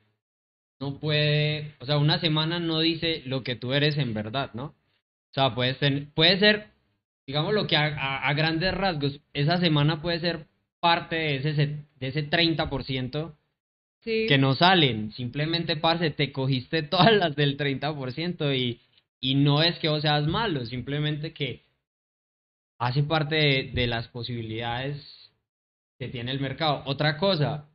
no puede, o sea, una semana no dice lo que tú eres en verdad, ¿no? O sea, puedes ten- puede ser, digamos lo que a, a- a grandes rasgos, esa semana puede ser parte de ese, se- de ese 30% Sí. que no salen. Simplemente, parce, te cogiste todas las del 30% y, y no es que vos seas malo, simplemente que hace parte de, de las posibilidades que tiene el mercado. Otra cosa,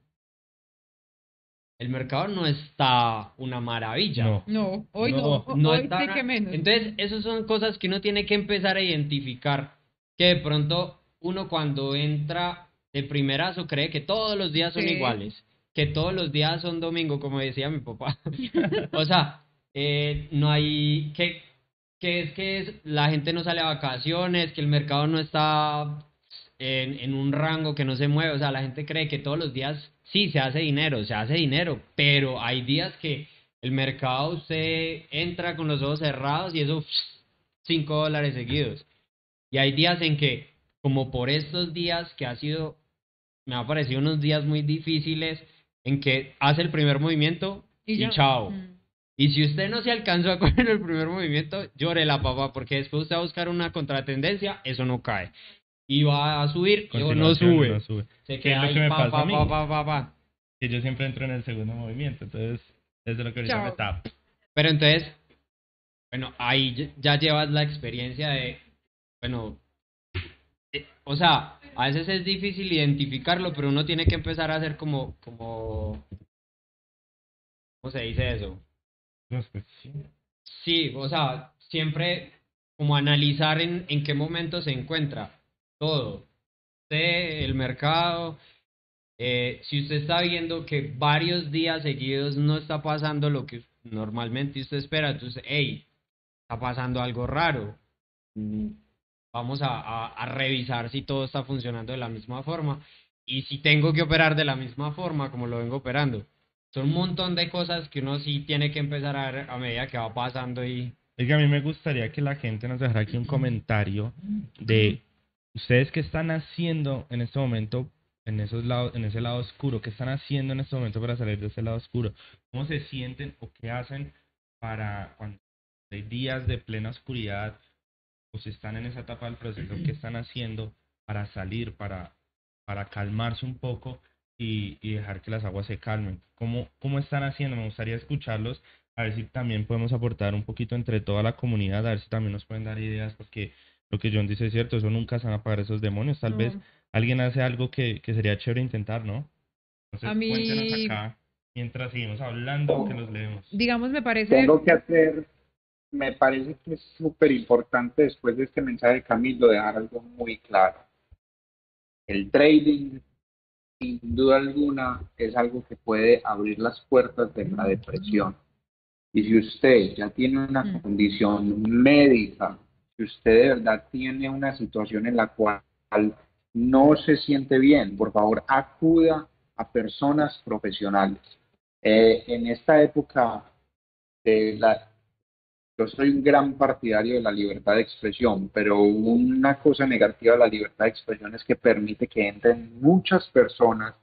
el mercado no está una maravilla. No. No, hoy no. No, o- No hoy está sí na- que menos. Entonces, esas son cosas que uno tiene que empezar a identificar. Que de pronto uno cuando entra de primerazo cree que todos los días son Sí. iguales. Que todos los días son domingo, como decía mi papá. o sea, eh, no hay. Que, que es que la gente no sale a vacaciones, que el mercado no está en, en un rango que no se mueve. O sea, la gente cree que todos los días sí se hace dinero, se hace dinero, pero hay días que el mercado usted entra con los ojos cerrados y eso 5 dólares seguidos. Y hay días en que, como por estos días que ha sido, me ha parecido unos días muy difíciles, en que hace el primer movimiento y, ya. chao. Mm. Y si usted no se alcanzó a coger el primer movimiento, llore la papá, porque después usted va a buscar una contratendencia, eso no cae. y va a subir, y no sube. no sube. Se ¿Qué es queda ahí, que me pa, pasa pa, a mí? pa, pa, pa, pa. Que yo siempre entro en el segundo movimiento, entonces eso es lo que ahorita Chao. me está. Pero entonces, bueno, ahí ya- ya llevas la experiencia de, bueno, eh, o sea, a veces es difícil identificarlo, pero uno tiene que empezar a hacer como, como, ¿cómo se dice eso? Sí, o sea, siempre como analizar en, en qué momento se encuentra todo. Usted, el mercado, eh, si usted está viendo que varios días seguidos no está pasando lo que normalmente usted espera, entonces, hey, está pasando algo raro. Vamos a, a, a revisar si todo está funcionando de la misma forma y si tengo que operar de la misma forma como lo vengo operando. Son un montón de cosas que uno sí tiene que empezar a ver a medida que va pasando y... Oiga, a mí me gustaría que la gente nos dejara aquí un comentario de ustedes qué están haciendo en este momento en esos lados, en ese lado oscuro, qué están haciendo en este momento para salir de ese lado oscuro, cómo se sienten o qué hacen para cuando hay días de plena oscuridad o si están en esa etapa del proceso, qué están haciendo para salir, para, para calmarse un poco y, y dejar que las aguas se calmen. ¿Cómo, ¿Cómo están haciendo? Me gustaría escucharlos, a ver si también podemos aportar un poquito entre toda la comunidad, a ver si también nos pueden dar ideas, porque lo que John dice es cierto, eso nunca se van a apagar esos demonios. Tal No. vez alguien hace algo que, que sería chévere intentar, ¿no? Entonces, A mí- cuéntenos acá, mientras seguimos hablando, que los leemos. Digamos, me parece... Tengo que hacer, me parece que es súper importante después de este mensaje de Camilo dejar algo muy claro. El trading, sin duda alguna, es algo que puede abrir las puertas de la depresión. Y si usted ya tiene una Mm. condición médica, si usted de verdad tiene una situación en la cual no se siente bien, por favor acuda a personas profesionales. Eh, en esta época de la, yo soy un gran partidario de la libertad de expresión, pero una cosa negativa de la libertad de expresión es que permite que entren muchas personas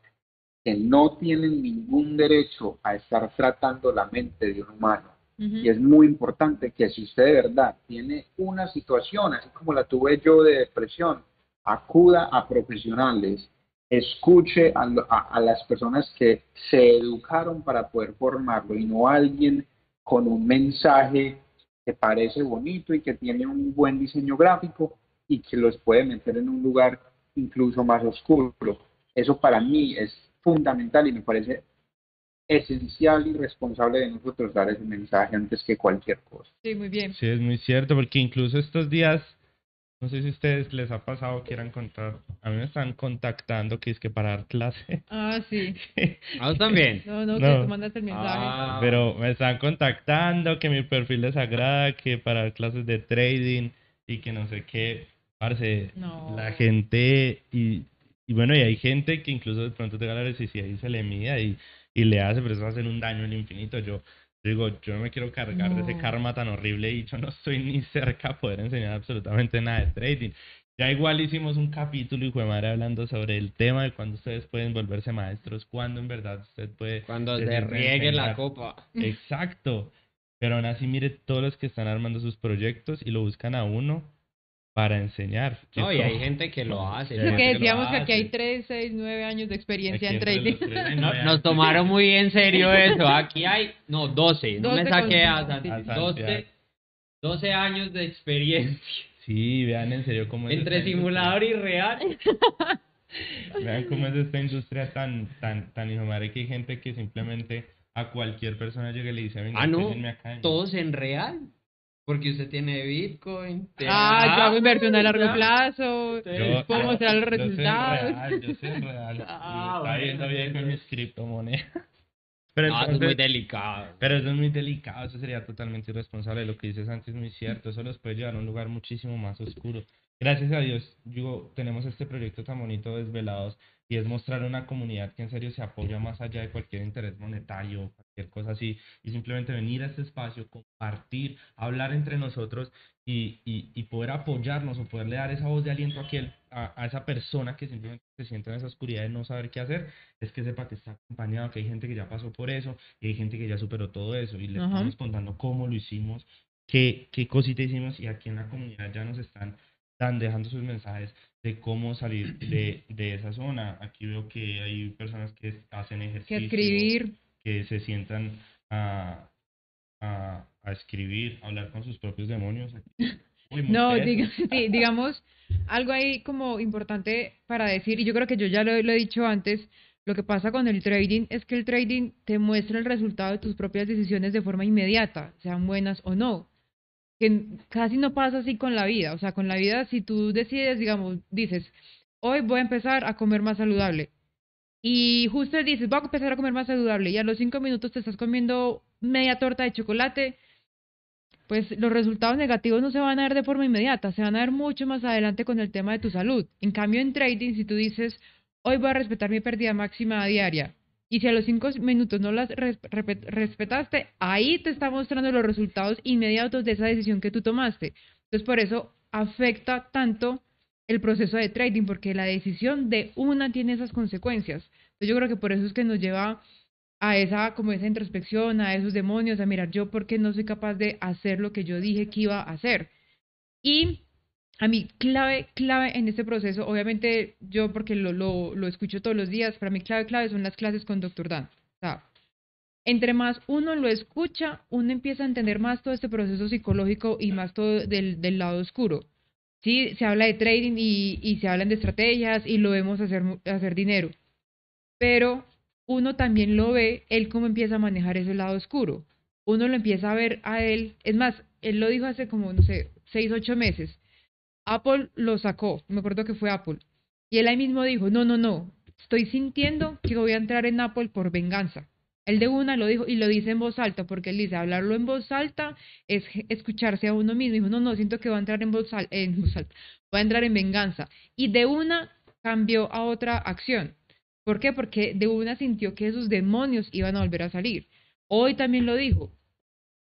que no tienen ningún derecho a estar tratando la mente de un humano. Y es muy importante que si usted de verdad tiene una situación, así como la tuve yo de depresión, acuda a profesionales, escuche a- a las personas que se educaron para poder formarlo y no a alguien con un mensaje que parece bonito y que tiene un buen diseño gráfico y que los puede meter en un lugar incluso más oscuro. Eso para mí es fundamental y me parece esencial y responsable de nosotros dar ese mensaje antes que cualquier cosa. Sí, muy bien. Sí, es muy cierto, porque incluso estos días, no sé si a ustedes les ha pasado quieran contar, a mí me están contactando que es que para dar clase, Ah, sí. ¿A vos también? No, no, No. que tú mandaste el mensaje. Ah, pero me están contactando que mi perfil les agrada, que para dar clases de trading y que no sé qué, parce, No. la gente y, y bueno, y hay gente que incluso de pronto la necesidad y se le mida y, y le hace, pero eso va a hacer un daño en el infinito. Yo digo, yo no me quiero cargar de ese karma tan horrible y yo no estoy ni cerca a poder enseñar absolutamente nada de trading. Ya igual hicimos un capítulo, hijo de madre, hablando sobre el tema de cuándo ustedes pueden volverse maestros, cuándo en verdad usted puede... Cuando se decirte riegue la enseñar. copa. Exacto. Pero aún así, mire todos los que están armando sus proyectos y lo buscan a uno para enseñar. que No, y todo- hay gente que lo hace. Lo decíamos que aquí hay hace. 3, 6, 9 años de experiencia Aquí en entre trading. los tres hay No- nueve nos tomaron muy en serio eso. Aquí hay, no, 12. No me 12 saqué a. A 12, Santiago. 12 años de experiencia. Sí, vean en serio cómo es Entre simulador y real. industria. Vean cómo es esta industria tan, tan, tan hijo madre que hay gente que simplemente a cualquier persona llega y le dice, venga, Ah, no. Todos en real. Porque usted tiene Bitcoin. tiene- Ah, yo hago inversión a largo ya. plazo. Yo- puedo mostrar los yo soy real, yo soy real. Ah, Está bueno, viendo bien con mis criptomonedas. Pero No, eso es muy delicado. Pero eso es muy delicado, eso sería totalmente irresponsable. Lo que dices antes es muy cierto, eso los puede llevar a un lugar muchísimo más oscuro. Gracias a Dios, digo, tenemos este proyecto tan bonito, Desvelados, y es mostrar una comunidad que en serio se apoya más allá de cualquier interés monetario, cualquier cosa así, y simplemente venir a este espacio, compartir, hablar entre nosotros y, y, y poder apoyarnos o poderle dar esa voz de aliento a, aquel, a, a esa persona que simplemente se siente en esa oscuridad de no saber qué hacer, es que sepa que está acompañado, que hay gente que ya pasó por eso y hay gente que ya superó todo eso y le Ajá. estamos contando cómo lo hicimos, qué, qué cosita hicimos y aquí en la comunidad ya nos están están dejando sus mensajes de cómo salir de, de esa zona. Aquí veo que hay personas que hacen ejercicio, Que escribir, que se sientan a, a, a escribir, a hablar con sus propios demonios. Uy, No, diga- sí, digamos, algo ahí como importante para decir, y yo creo que yo ya lo, lo he dicho antes, lo que pasa con el trading es que el trading te muestra el resultado de tus propias decisiones de forma inmediata, sean buenas o no. Que casi no pasa así con la vida, o sea, con la vida si tú decides, digamos, dices, hoy voy a empezar a comer más saludable. Y justo dices, voy a empezar a comer más saludable, y a los cinco minutos te estás comiendo media torta de chocolate, pues los resultados negativos no se van a ver de forma inmediata, se van a ver mucho más adelante con el tema de tu salud. En cambio, en trading, si tú dices, hoy voy a respetar mi pérdida máxima diaria, y si a los cinco minutos no las respetaste, ahí te está mostrando los resultados inmediatos de esa decisión que tú tomaste. Entonces, por eso afecta tanto el proceso de trading, porque la decisión de una tiene esas consecuencias. Entonces, yo creo que por eso es que nos lleva a esa, como esa introspección, a esos demonios, a mirar yo por qué no soy capaz de hacer lo que yo dije que iba a hacer. Y a mí, clave, clave en este proceso, obviamente yo porque lo, lo, escucho todos los días, para mí clave, clave son las clases con Dr. Dan. O sea, entre más uno lo escucha, uno empieza a entender más todo este proceso psicológico y más todo del, del lado oscuro. Sí, se habla de trading y, y se hablan de estrategias y lo vemos hacer, hacer dinero. Pero uno también lo ve, él cómo empieza a manejar ese lado oscuro. Uno lo empieza a ver a él, es más, él lo dijo hace como, no sé, seis, ocho meses. Apple lo sacó, me acuerdo que fue Apple. Y él ahí mismo dijo, no, no, no, estoy sintiendo que voy a entrar en Apple por venganza. Él de una lo dijo y lo dice en voz alta, porque él dice, hablarlo en voz alta es escucharse a uno mismo. Dijo, no, no, siento que va a entrar en voz, en voz alta, va a entrar en venganza. Y de una cambió a otra acción. ¿Por qué? Porque de una sintió que esos demonios iban a volver a salir. Hoy también lo dijo.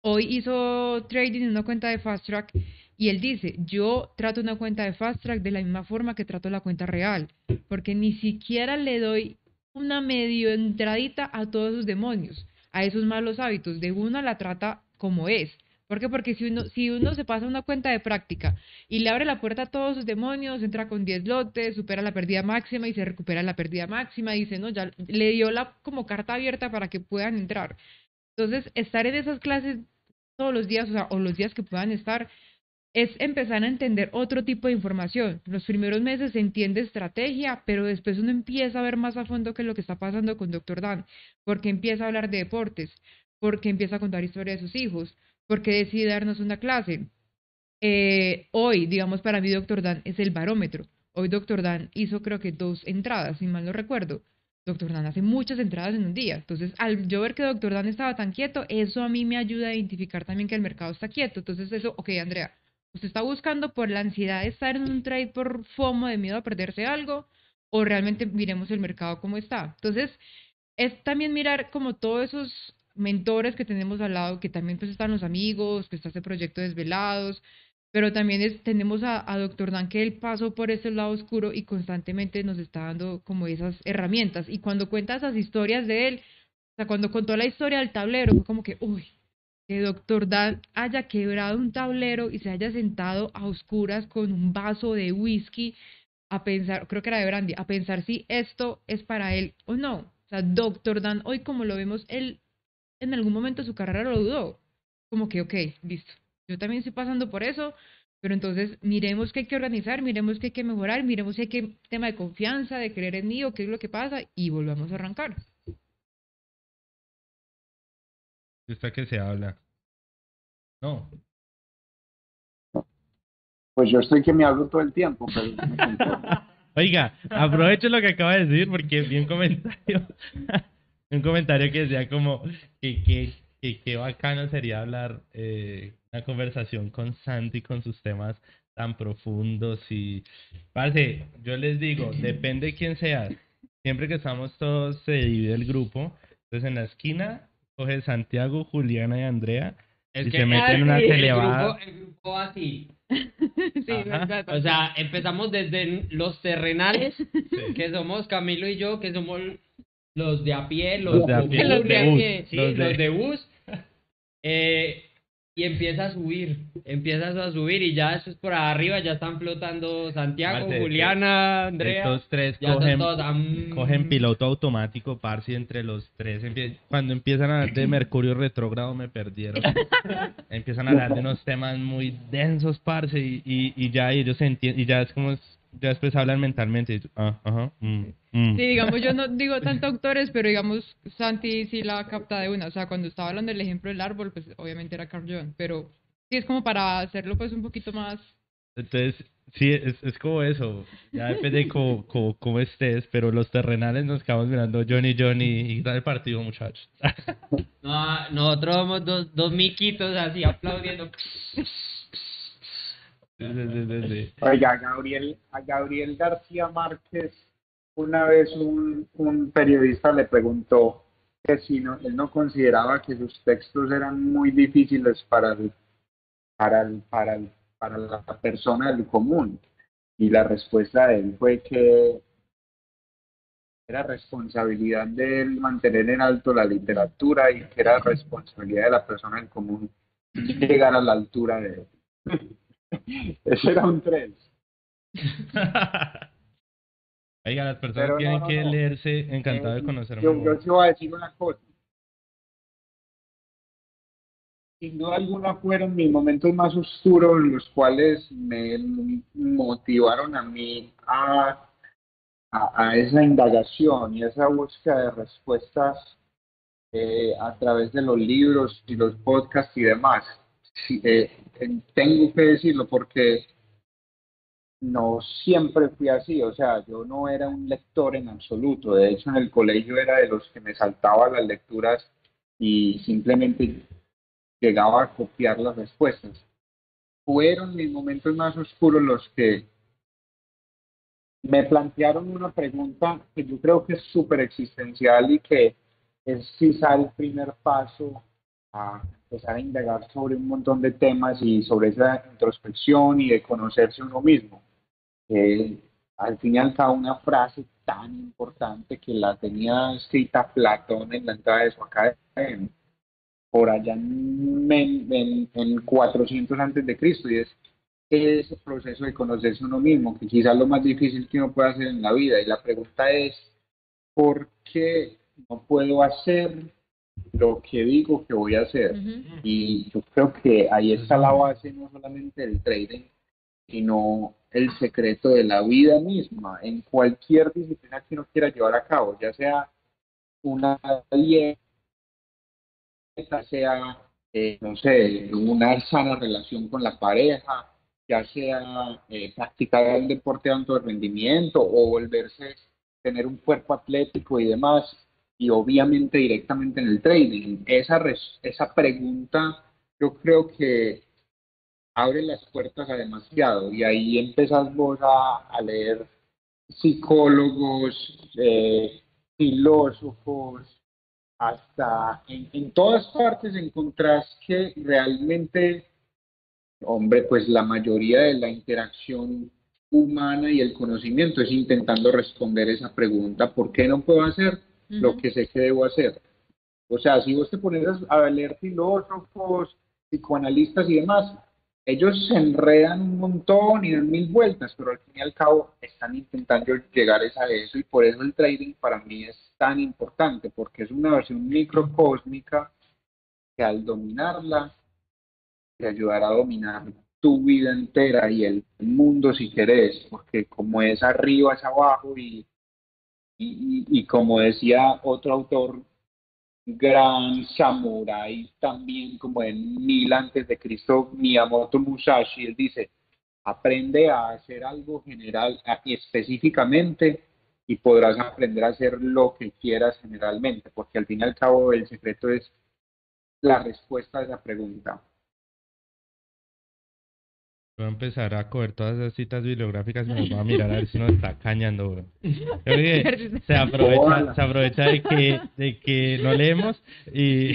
Hoy hizo trading en una cuenta de Fast Track y él dice, yo trato una cuenta de Fast Track de la misma forma que trato la cuenta real, porque ni siquiera le doy una medio entradita a todos esos demonios, a esos malos hábitos. De una la trata como es. ¿Por qué? Porque si uno, si uno se pasa una cuenta de práctica y le abre la puerta a todos sus demonios, entra con 10 lotes, supera la pérdida máxima y se recupera la pérdida máxima, dice, no, ya le dio la como carta abierta para que puedan entrar. Entonces, estar en esas clases todos los días, o sea, o los días que puedan estar, es empezar a entender otro tipo de información. Los primeros meses se entiende estrategia, pero después uno empieza a ver más a fondo qué es lo que está pasando con Dr. Dan, porque empieza a hablar de deportes, porque empieza a contar historia de sus hijos, porque decide darnos una clase. Eh, hoy, digamos, para mí Dr. Dan es el barómetro. Hoy Dr. Dan hizo creo que dos entradas, si mal no recuerdo. Dr. Dan hace muchas entradas en un día. Entonces, al yo ver que Dr. Dan estaba tan quieto, eso a mí me ayuda a identificar también que el mercado está quieto. Entonces, eso, ok, Andrea, ¿usted está buscando por la ansiedad de estar en un trade por FOMO, de miedo a perderse algo? ¿O realmente miremos el mercado como está? Entonces, es también mirar como todos esos mentores que tenemos al lado, que también pues están los amigos, que está este proyecto Desvelados, pero también es, tenemos a, a Dr. Dan que él pasó por ese lado oscuro y constantemente nos está dando como esas herramientas. Y cuando cuenta esas historias de él, o sea, cuando contó la historia del tablero, fue como que, uy, que Dr. Dan haya quebrado un tablero y se haya sentado a oscuras con un vaso de whisky a pensar, creo que era de brandy, a pensar si esto es para él o no. O sea, Dr. Dan, hoy como lo vemos, él en algún momento de su carrera lo dudó. Como que, ok, listo. Yo también estoy pasando por eso, pero entonces miremos qué hay que organizar, miremos qué hay que mejorar, miremos si hay que tema de confianza, de creer en mí o qué es lo que pasa y volvamos a arrancar. Gusta que se habla. No. Pues yo estoy que me hablo todo el tiempo, pero. Oiga, aprovecho lo que acaba de decir porque vi un comentario, un comentario que decía como que que, que, que bacano sería hablar eh, una conversación con Santi con sus temas tan profundos y parce, yo les digo, depende quién seas. Siempre que estamos todos se divide el grupo, entonces en la esquina coge Santiago, Juliana y Andrea Es y que se meten en una el elevada. grupo, el grupo así. sí, O sea, empezamos desde los terrenales, Sí. que somos Camilo y yo, que somos los de a pie, los, Los de a pie, los de bus, sí, los los de- de, bus. Eh, y empieza a subir, empieza a subir y ya eso es por arriba, ya están flotando Santiago, Juliana, Andrea. Estos tres cogen, todos, cogen piloto automático, parce, y entre los tres. Cuando empiezan a hablar de Mercurio retrógrado me perdieron. empiezan a hablar de unos temas muy densos, parce, y, y, y ya ellos entienden, y ya es como, es- ya después hablan mentalmente. y tú, ah, ajá, mm, mm. Sí, digamos, yo no digo tanto autores, pero digamos, Santi sí la capta de una. O sea, cuando estaba hablando del ejemplo del árbol, pues obviamente era Carl Jung, pero sí es como para hacerlo pues un poquito más... Entonces, sí, es, es como eso. Ya depende de cómo, cómo, cómo estés, pero los terrenales nos quedamos mirando Johnny, Johnny, y tal el partido, muchachos. No, nosotros somos dos, dos miquitos así aplaudiendo. Sí, sí, sí, sí, sí. Oiga, a Gabriel, a Gabriel García Márquez, una vez un, periodista le preguntó que si no, él no consideraba que sus textos eran muy difíciles para para el, para el- para la persona del común. Y la respuesta de él fue que era responsabilidad de él mantener en alto la literatura y que era responsabilidad de la persona del común llegar a la altura de él. Ese era un 3. Oiga, las personas no, tienen no, que no. leerse, encantado de Eh, conocer Yo, yo te voy a decir una cosa. Sin duda alguna fueron mis momentos más oscuros los cuales me motivaron a mí a, a, a esa indagación y esa búsqueda de respuestas eh, a través de los libros y los podcasts y demás. Sí, eh, tengo que decirlo porque no siempre fui así, o sea, yo no era un lector en absoluto, de hecho en el colegio era de los que me saltaba las lecturas y simplemente llegaba a copiar las respuestas. Fueron mis momentos más oscuros los que me plantearon una pregunta que yo creo que es súper existencial y que es quizá el primer paso a empezar a indagar sobre un montón de temas y sobre esa introspección y de conocerse uno mismo. Eh, al fin y al cabo, una frase tan importante que la tenía escrita Platón en la entrada de su academia, por allá en, en, en 400 antes de Cristo, y es ese proceso de conocerse uno mismo, que quizás lo más difícil que uno puede hacer en la vida. Y la pregunta es, ¿por qué no puedo hacer lo que digo que voy a hacer? Y yo creo que ahí está la base no solamente del trading, sino el secreto de la vida misma, en cualquier disciplina que uno quiera llevar a cabo, ya sea una dieta, sea, eh, no sé, una sana relación con la pareja, ya sea eh, practicar un deporte de alto rendimiento o volverse, tener un cuerpo atlético y demás, y obviamente directamente en el trading. Esa, res- esa pregunta yo creo que abre las puertas a demasiado y ahí empezás vos a, a leer psicólogos, eh, filósofos, hasta en, en todas partes encontrás que realmente, hombre, pues la mayoría de la interacción humana y el conocimiento es intentando responder esa pregunta, ¿por qué no puedo hacer lo que sé que debo hacer? O sea, si vos te pones a leer filósofos, psicoanalistas y demás, ellos se enredan un montón y dan mil vueltas, pero al fin y al cabo están intentando llegar a eso y por eso el trading para mí es tan importante, porque es una versión microcósmica que al dominarla te ayudará a dominar tu vida entera y el mundo si querés, porque como es arriba es abajo y, y, como decía otro autor, gran samurái también como en mil antes de Cristo, Miyamoto Musashi, él dice, aprende a hacer algo general específicamente y podrás aprender a hacer lo que quieras generalmente, porque al fin y al cabo el secreto es la respuesta a esa pregunta. Voy a empezar a coger todas esas citas bibliográficas y me voy a mirar a ver si nos está cañando, bro. Creo que se aprovecha, se aprovecha de que, de que no leemos y,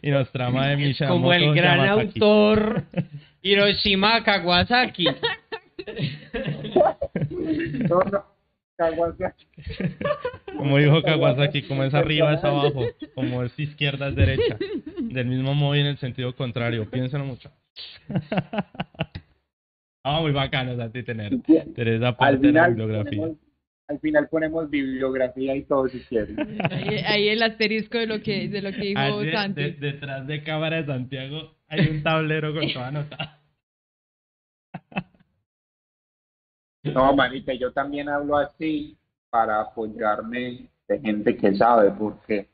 y nos trama de Misha Como el gran Yamasaki. autor Hiroshima Kawasaki. No, no, Kawasaki. Como dijo Kawasaki, como es arriba es abajo, como es izquierda es derecha. Del mismo modo y en el sentido contrario. Piénsalo mucho. Ah, muy bacano, Santi, tener, tener esa Al parte de la final, bibliografía. ponemos, al final ponemos bibliografía y todo si quieren. Ahí, ahí el asterisco de lo que, de lo que dijo Allí, Santi. de- detrás de cámara de Santiago hay un tablero con toda nota. No, manita, yo también hablo así para apoyarme de gente que sabe, porque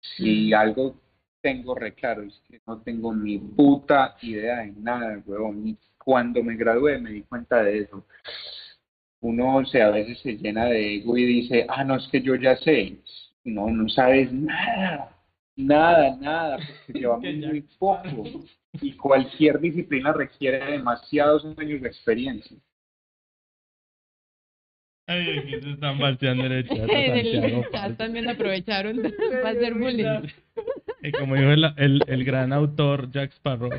si algo tengo re claro es que no tengo ni puta idea de nada, huevón. Y cuando me gradué me di cuenta de eso. Uno, o sea, a veces se llena de ego y dice, ah, no, es que yo ya sé. No, no sabes nada, nada, nada, porque llevamos muy poco. Y cualquier disciplina requiere demasiados años de experiencia. Ay, aquí se están en el chat En el también aprovecharon para hacer bullying. Y como dijo el, el, el gran autor Jack Sparrow.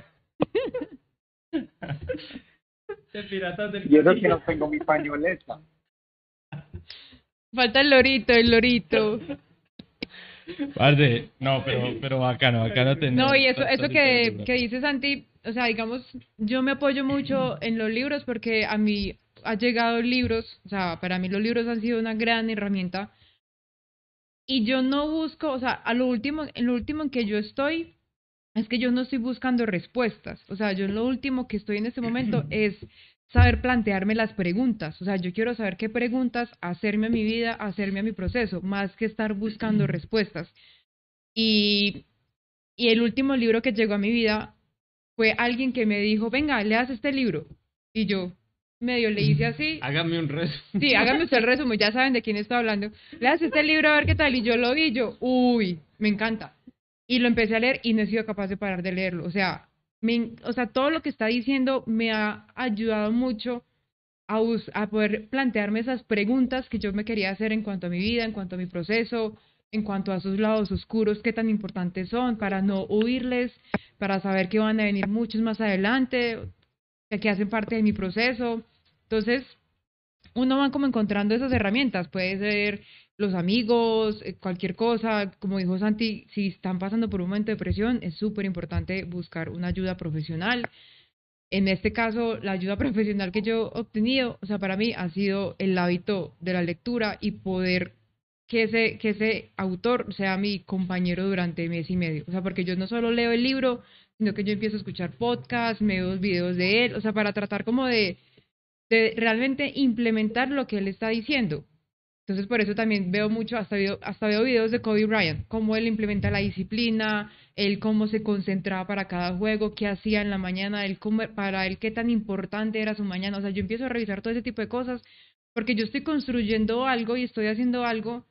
De piratas del Y eso que no tengo mi pañoleta. Falta el lorito, el lorito. No, pero, pero bacano, bacano tener. No, y eso, eso que, que dice Santi, o sea, digamos, yo me apoyo mucho en los libros porque a mí ha llegado libros, o sea, para mí los libros han sido una gran herramienta. Y yo no busco, o sea, a lo último, en lo último en que yo estoy, es que yo no estoy buscando respuestas. O sea, yo lo último que estoy en este momento es saber plantearme las preguntas. O sea, yo quiero saber qué preguntas hacerme a mi vida, hacerme a mi proceso, más que estar buscando respuestas. Y, y el último libro que llegó a mi vida fue alguien que me dijo, venga, leas este libro. Y yo medio le hice así. Hágame un resumen. Sí, hágame usted el resumen, ya saben de quién estoy hablando. Leas este libro a ver qué tal. Y yo lo vi, y yo, uy, me encanta. Y lo empecé a leer y no he sido capaz de parar de leerlo. O sea, o sea todo lo que está diciendo me ha ayudado mucho a, a poder plantearme esas preguntas que yo me quería hacer en cuanto a mi vida, en cuanto a mi proceso, en cuanto a sus lados oscuros, qué tan importantes son, para no huirles, para saber que van a venir muchos más adelante, que hacen parte de mi proceso. Entonces, uno va como encontrando esas herramientas, puede ser los amigos, eh, cualquier cosa, como dijo Santi, si están pasando por un momento de presión, es súper importante buscar una ayuda profesional. En este caso, la ayuda profesional que yo he obtenido, o sea, para mí ha sido el hábito de la lectura y poder que ese, que ese autor sea mi compañero durante mes y medio. O sea, porque yo no solo leo el libro, sino que yo empiezo a escuchar podcasts, me veo videos de él, o sea, para tratar como de, de realmente implementar lo que él está diciendo. Entonces, por eso también veo mucho, hasta veo, hasta veo videos de Kobe Bryant, cómo él implementa la disciplina, él cómo se concentraba para cada juego, qué hacía en la mañana, él cómo, para él qué tan importante era su mañana. O sea, yo empiezo a revisar todo ese tipo de cosas porque yo estoy construyendo algo y estoy haciendo algo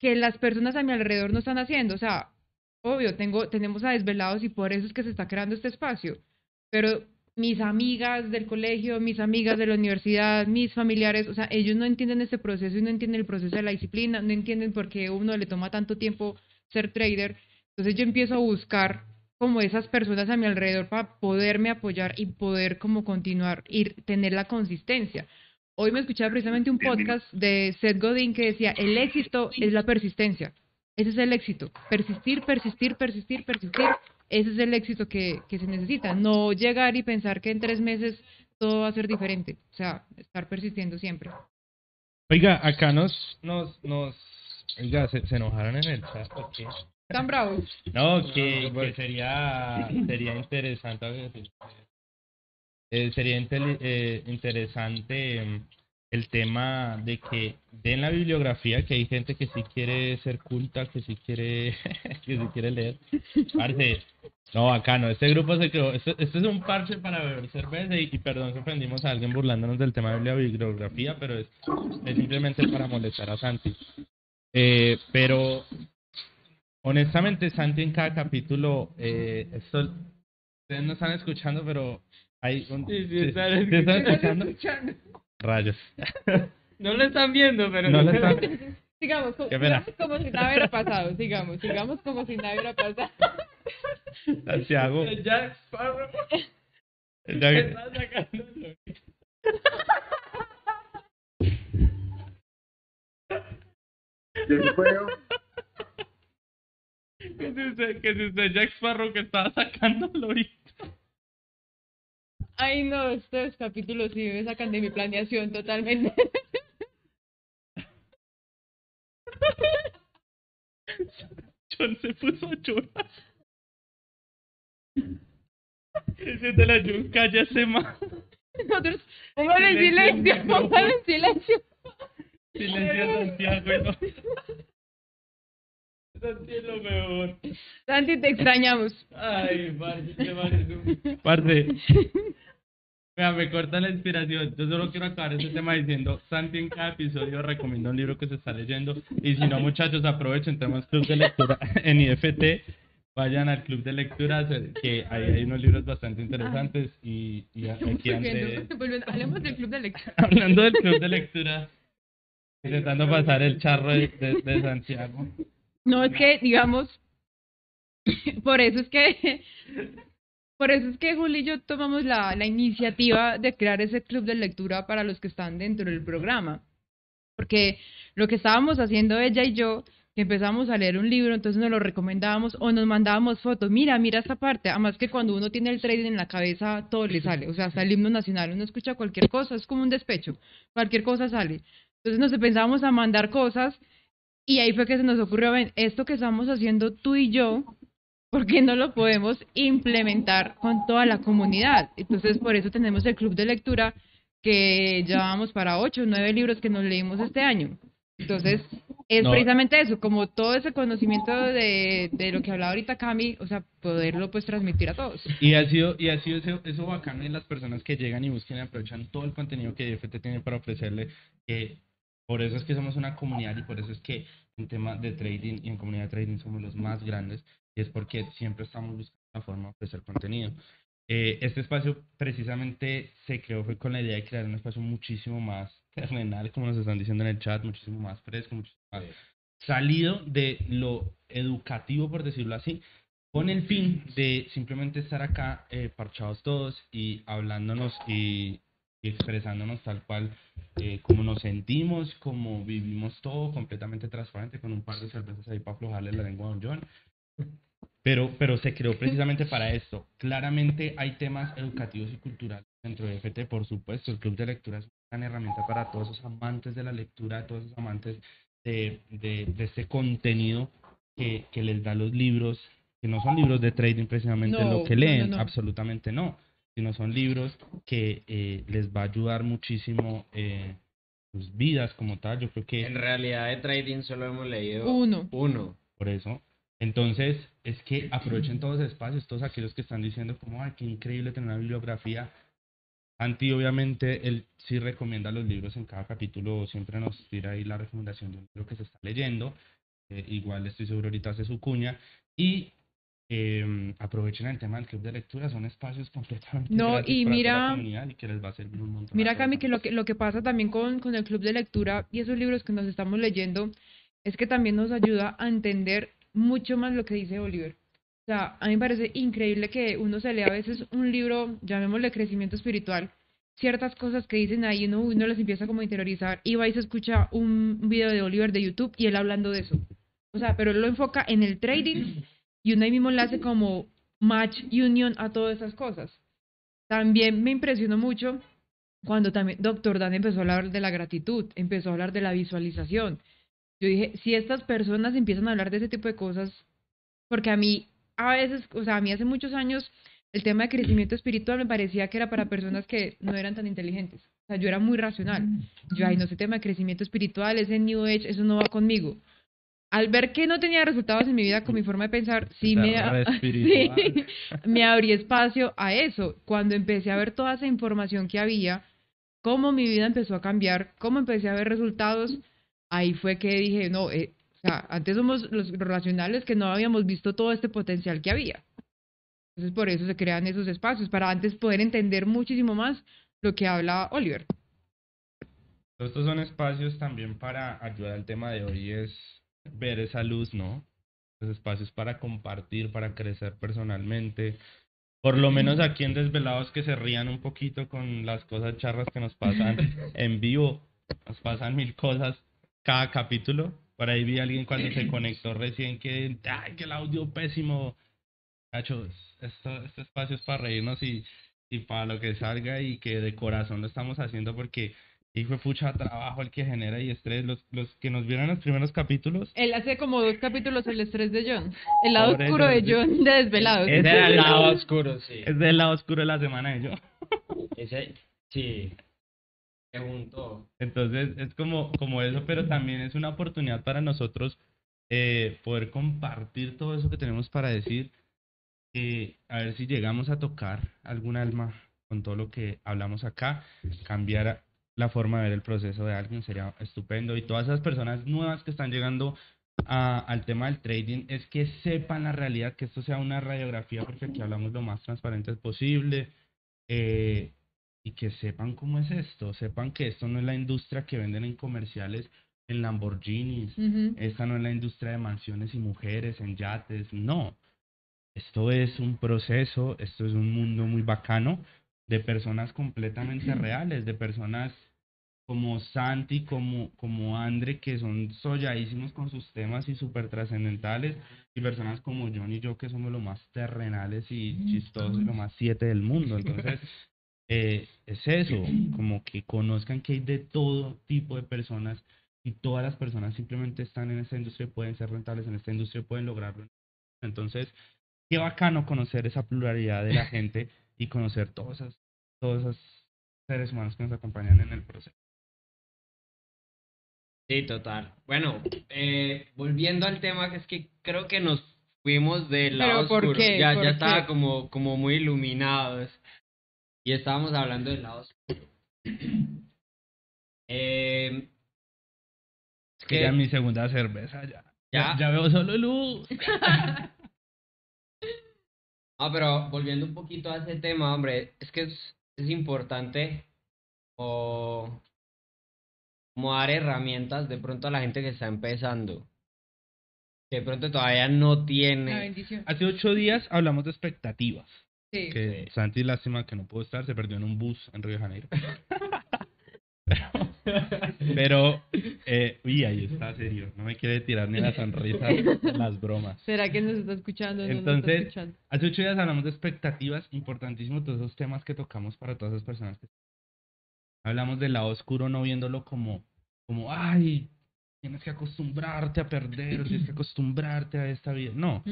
que las personas a mi alrededor no están haciendo. O sea, obvio, tengo, tenemos a desvelados y por eso es que se está creando este espacio. Pero mis amigas del colegio, mis amigas de la universidad, mis familiares, o sea, ellos no entienden este proceso y no entienden el proceso de la disciplina, no entienden por qué uno le toma tanto tiempo ser trader. Entonces yo empiezo a buscar como esas personas a mi alrededor para poderme apoyar y poder como continuar y tener la consistencia. Hoy me escuchaba precisamente un podcast de Seth Godin que decía, el éxito es la persistencia. Ese es el éxito. Persistir, persistir, persistir, persistir. Ese es el éxito que, que se necesita. No llegar y pensar que en tres meses todo va a ser diferente. O sea, estar persistiendo siempre. Oiga, acá nos, nos, nos, oiga, se, se enojaron en el chat. ¿o qué? ¿Están bravos? No, que, que sería, sería interesante, eh, sería eh, interesante el tema de que den la bibliografía, que hay gente que sí quiere ser culta, que sí quiere, que sí quiere leer. Parce, no, bacano, este grupo se quedó, este, este es un parche para beber cerveza y, y perdón que ofendimos a alguien burlándonos del tema de la bibliografía, pero es, es simplemente para molestar a Santi. Eh, pero honestamente, Santi en cada capítulo, eh, esto, ustedes no están escuchando, pero hay un... Sí, sí, ¿sí- están sí están escuchando. Rayos. No lo están viendo, pero No lo están... Sigamos, co- Qué pena. sigamos como si nada hubiera pasado. Sigamos, sigamos como si nada hubiera pasado. Santiago. Jack Sparrow Ya- está sacando lo- Yo puedo. Que si usted, que si usted Jack Sparrow que estaba sacando ahorita. Ay, no, estos capítulos sí me sacan de mi planeación totalmente. John se puso a llorar. Ese de la John, cállase más. Nosotros, póngalo en Silencio, póngalo en silencio. Silencio a Santiago no. Santi es lo mejor. Santi, te extrañamos. Ay, parce, un- Parce. Vea, me corta la inspiración. Yo solo quiero acabar este tema diciendo, Santi en cada episodio recomienda un libro que se está leyendo. Y si no, muchachos, aprovechen, tenemos club de lectura en IFT. Vayan al club de lectura, que hay, hay unos libros bastante interesantes. Y, y aquí Volviendo, Hablemos del club de lectura. hablando del club de lectura, intentando pasar el charro de, de- de Santiago. No, es que, digamos, por eso es que, por eso es que Juli y yo tomamos la, la iniciativa de crear ese club de lectura para los que están dentro del programa. Porque lo que estábamos haciendo ella y yo, que empezamos a leer un libro, entonces nos lo recomendábamos o nos mandábamos fotos. Mira, mira esta parte. Además que cuando uno tiene el trading en la cabeza, todo le sale. O sea, hasta el himno nacional, uno escucha cualquier cosa, es como un despecho. Cualquier cosa sale. Entonces nos empezamos a mandar cosas y ahí fue que se nos ocurrió, ven, esto que estamos haciendo tú y yo, ¿por qué no lo podemos implementar con toda la comunidad? Entonces, por eso tenemos el club de lectura que llevamos para ocho o nueve libros que nos leímos este año. Entonces, es No. precisamente eso, como todo ese conocimiento de, de lo que hablaba ahorita Cami, o sea, poderlo pues transmitir a todos. Y ha sido, y ha sido eso, eso bacano en las personas que llegan y buscan y aprovechan todo el contenido que IFT tiene para ofrecerle. Que por eso es que somos una comunidad y por eso es que en tema de trading y en comunidad de trading somos los más grandes. Y es porque siempre estamos buscando una forma de ofrecer contenido. Eh, este espacio precisamente se creó fue con la idea de crear un espacio muchísimo más terrenal, como nos están diciendo en el chat, muchísimo más fresco, muchísimo más salido de lo educativo, por decirlo así, con el fin de simplemente estar acá eh, parchados todos y hablándonos y, y expresándonos tal cual eh, como nos sentimos, como vivimos todo completamente transparente con un par de cervezas ahí para aflojarle la lengua a Don John. Pero, pero se creó precisamente para esto. Claramente hay temas educativos y culturales dentro de FT, por supuesto. El club de lectura es una gran herramienta para todos esos amantes de la lectura, todos esos amantes de, de, de este contenido que, que les da los libros, que no son libros de trading precisamente No, lo que no, no, leen, no. absolutamente no, sino son libros que eh, les va a ayudar muchísimo eh, sus vidas como tal. Yo creo que En realidad de trading solo hemos leído Uno. uno. por eso. Entonces, es que aprovechen todos los espacios, todos aquellos que están diciendo como, ay, qué increíble tener una bibliografía. Anti, obviamente, él sí recomienda los libros en cada capítulo, siempre nos tira ahí la recomendación de un libro que se está leyendo. Eh, igual estoy seguro ahorita hace su cuña. Y eh, aprovechen el tema del club de lectura, son espacios completamente No, y mira- la y que les va a servir un montón. Mira. Cami, que lo que, lo que pasa también con, con el club de lectura y esos libros que nos estamos leyendo es que también nos ayuda a entender mucho más lo que dice Oliver. O sea, a mí me parece increíble que uno se lea a veces un libro, llamémosle crecimiento espiritual, ciertas cosas que dicen ahí, uno, las empieza como a interiorizar y va y se escucha un video de Oliver de YouTube y él hablando de eso. O sea, pero él lo enfoca en el trading y uno ahí mismo le hace como match union a todas esas cosas. También me impresionó mucho cuando también Doctor Dan empezó a hablar de la gratitud, empezó a hablar de la visualización. Yo dije, si estas personas empiezan a hablar de ese tipo de cosas, porque a mí, a veces, o sea, a mí hace muchos años, el tema de crecimiento espiritual me parecía que era para personas que no eran tan inteligentes. O sea, yo era muy racional. Yo, ay, no sé, tema de crecimiento espiritual, ese New Age, eso no va conmigo. Al ver que no tenía resultados en mi vida con mi forma de pensar, sí me, sí, me abrí espacio a eso. Cuando empecé a ver toda esa información que había, cómo mi vida empezó a cambiar, cómo empecé a ver resultados, ahí fue que dije, no, eh, o sea, antes somos los racionales que no habíamos visto todo este potencial que había. Entonces por eso se crean esos espacios, para antes poder entender muchísimo más lo que habla Oliver. Estos son espacios también para ayudar al tema de hoy, es ver esa luz, ¿no? Los espacios para compartir, para crecer personalmente. Por lo menos aquí en Desvelados que se rían un poquito con las cosas charras que nos pasan en vivo. Nos pasan mil cosas cada capítulo. Por ahí vi a alguien cuando se conectó recién que, ay, que el audio pésimo. Cachos, esto, este espacio es para reírnos y, y para lo que salga y que de corazón lo estamos haciendo porque y fue pucha trabajo el que genera y estrés. Los, los que nos vieron en los primeros capítulos. Él hace como dos capítulos el estrés de John. El lado oscuro de John de Desvelados. Es del lado oscuro, sí. Es del lado oscuro de la semana de John. Ese, sí. Se juntó. Entonces es como, como eso, pero también es una oportunidad para nosotros eh, poder compartir todo eso que tenemos para decir. Eh, a ver si llegamos a tocar algún alma con todo lo que hablamos acá, cambiar la forma de ver el proceso de alguien sería estupendo. Y todas esas personas nuevas que están llegando a, al tema del trading es que sepan la realidad, que esto sea una radiografía, porque aquí hablamos lo más transparente posible. Eh, y que sepan cómo es esto, sepan que esto no es la industria que venden en comerciales en Lamborghinis, esta no es la industria de mansiones y mujeres en yates, no. Esto es un proceso, esto es un mundo muy bacano de personas completamente reales, de personas como Santi, como, como Andre, que son solladísimos con sus temas y súper trascendentales, y personas como John y yo, que somos lo más terrenales y chistosos y lo más siete del mundo. Entonces, eh, es eso, como que conozcan que hay de todo tipo de personas y todas las personas simplemente están en esta industria, pueden ser rentables en esta industria, pueden lograrlo. Entonces, qué bacano conocer esa pluralidad de la gente y conocer todos esos, todos esos seres humanos que nos acompañan en el proceso. Sí, total. Bueno, eh, volviendo al tema, que es que creo que nos fuimos del lado ¿Pero por oscuro. qué? Ya, ¿Por ya qué? estaba como, como muy iluminados. Y estábamos hablando del lado oscuro. Eh, es Que ya mi segunda cerveza ya. Ya. Ya, ya veo solo luz. No, pero volviendo un poquito a ese tema, hombre, es que es, es importante o como dar herramientas de pronto a la gente que está empezando, que de pronto todavía no La tiene. bendición. Hace ocho días hablamos de expectativas. Sí. Que Santi, lástima que no pudo estar, se perdió en un bus en Río de Janeiro. Pero, eh, uy, ahí está serio. No me quiere tirar ni la sonrisa, las bromas. ¿Será que nos está escuchando? No nos está Entonces, escuchando. hace ocho días hablamos de expectativas, importantísimos todos esos temas que tocamos para todas esas personas. que Hablamos del lado oscuro, no viéndolo como, como, ay, tienes que acostumbrarte a perder, o tienes que acostumbrarte a esta vida. No,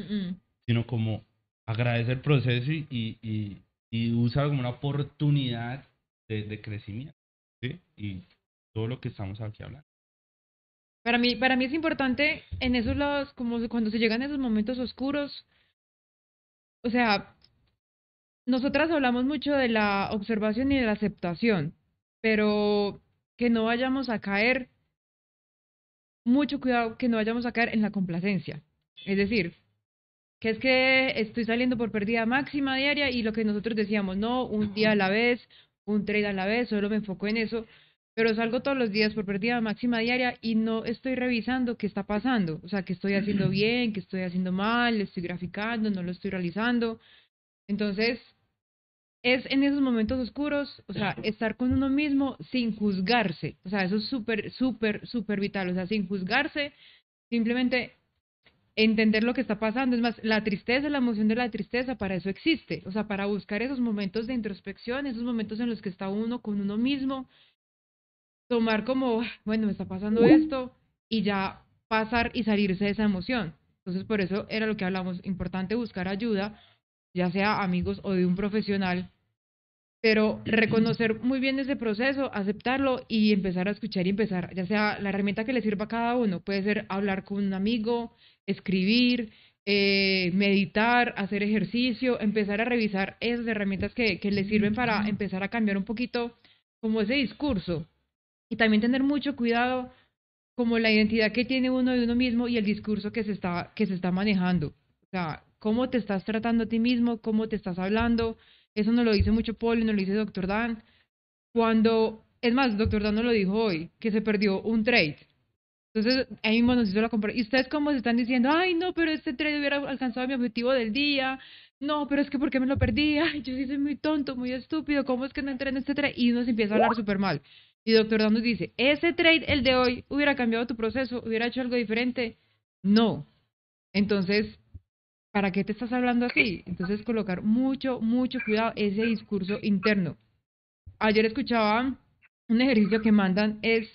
sino como agradece el proceso y, y, y, usa como una oportunidad de, de crecimiento. ¿sí? Y todo lo que estamos aquí hablando. Para mí, para mí es importante en esos lados, como cuando se llegan esos momentos oscuros, o sea, nosotras hablamos mucho de la observación y de la aceptación, pero que no vayamos a caer, mucho cuidado que no vayamos a caer en la complacencia. Es decir, que es que estoy saliendo por pérdida máxima diaria y lo que nosotros decíamos, no, un día a la vez, un trade a la vez, solo me enfoco en eso pero salgo todos los días por pérdida máxima diaria y no estoy revisando qué está pasando, o sea, qué estoy haciendo bien, qué estoy haciendo mal, lo estoy graficando, no lo estoy realizando. Entonces, es en esos momentos oscuros, o sea, estar con uno mismo sin juzgarse, o sea, eso es súper, súper, súper vital, o sea, sin juzgarse, simplemente entender lo que está pasando. Es más, la tristeza, la emoción de la tristeza, para eso existe, o sea, para buscar esos momentos de introspección, esos momentos en los que está uno con uno mismo tomar como, bueno, me está pasando esto y ya pasar y salirse de esa emoción. Entonces, por eso era lo que hablamos, importante buscar ayuda, ya sea amigos o de un profesional, pero reconocer muy bien ese proceso, aceptarlo y empezar a escuchar y empezar, ya sea la herramienta que le sirva a cada uno, puede ser hablar con un amigo, escribir, eh, meditar, hacer ejercicio, empezar a revisar esas herramientas que, que le sirven para empezar a cambiar un poquito como ese discurso y también tener mucho cuidado como la identidad que tiene uno de uno mismo y el discurso que se está, que se está manejando. O sea, cómo te estás tratando a ti mismo, cómo te estás hablando. Eso nos lo dice mucho y nos lo dice Dr. Dan. Cuando, es más, Dr. Dan nos lo dijo hoy, que se perdió un trade. Entonces, ahí mismo nos hizo la comparación. Y ustedes como se están diciendo, ay, no, pero este trade hubiera alcanzado mi objetivo del día. No, pero es que ¿por qué me lo perdí? Ay, yo sí soy muy tonto, muy estúpido. ¿Cómo es que no entré en este trade? Y uno se empieza a hablar súper mal. Y doctor Dan nos dice, ese trade, el de hoy, hubiera cambiado tu proceso, hubiera hecho algo diferente. No. Entonces, ¿para qué te estás hablando así? Entonces, colocar mucho, mucho cuidado ese discurso interno. Ayer escuchaba un ejercicio que mandan es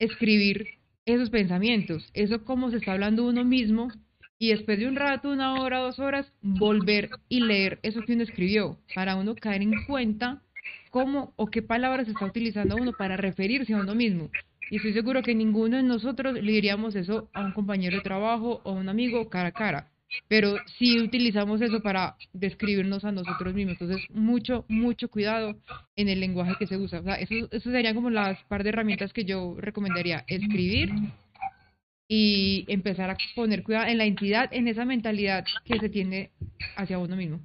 escribir esos pensamientos, eso como se está hablando uno mismo y después de un rato, una hora, dos horas, volver y leer eso que uno escribió para uno caer en cuenta cómo o qué palabras está utilizando uno para referirse a uno mismo. Y estoy seguro que ninguno de nosotros le diríamos eso a un compañero de trabajo o a un amigo cara a cara. Pero sí utilizamos eso para describirnos a nosotros mismos. Entonces, mucho, mucho cuidado en el lenguaje que se usa. O sea, eso, eso serían como las par de herramientas que yo recomendaría. Escribir y empezar a poner cuidado en la entidad, en esa mentalidad que se tiene hacia uno mismo.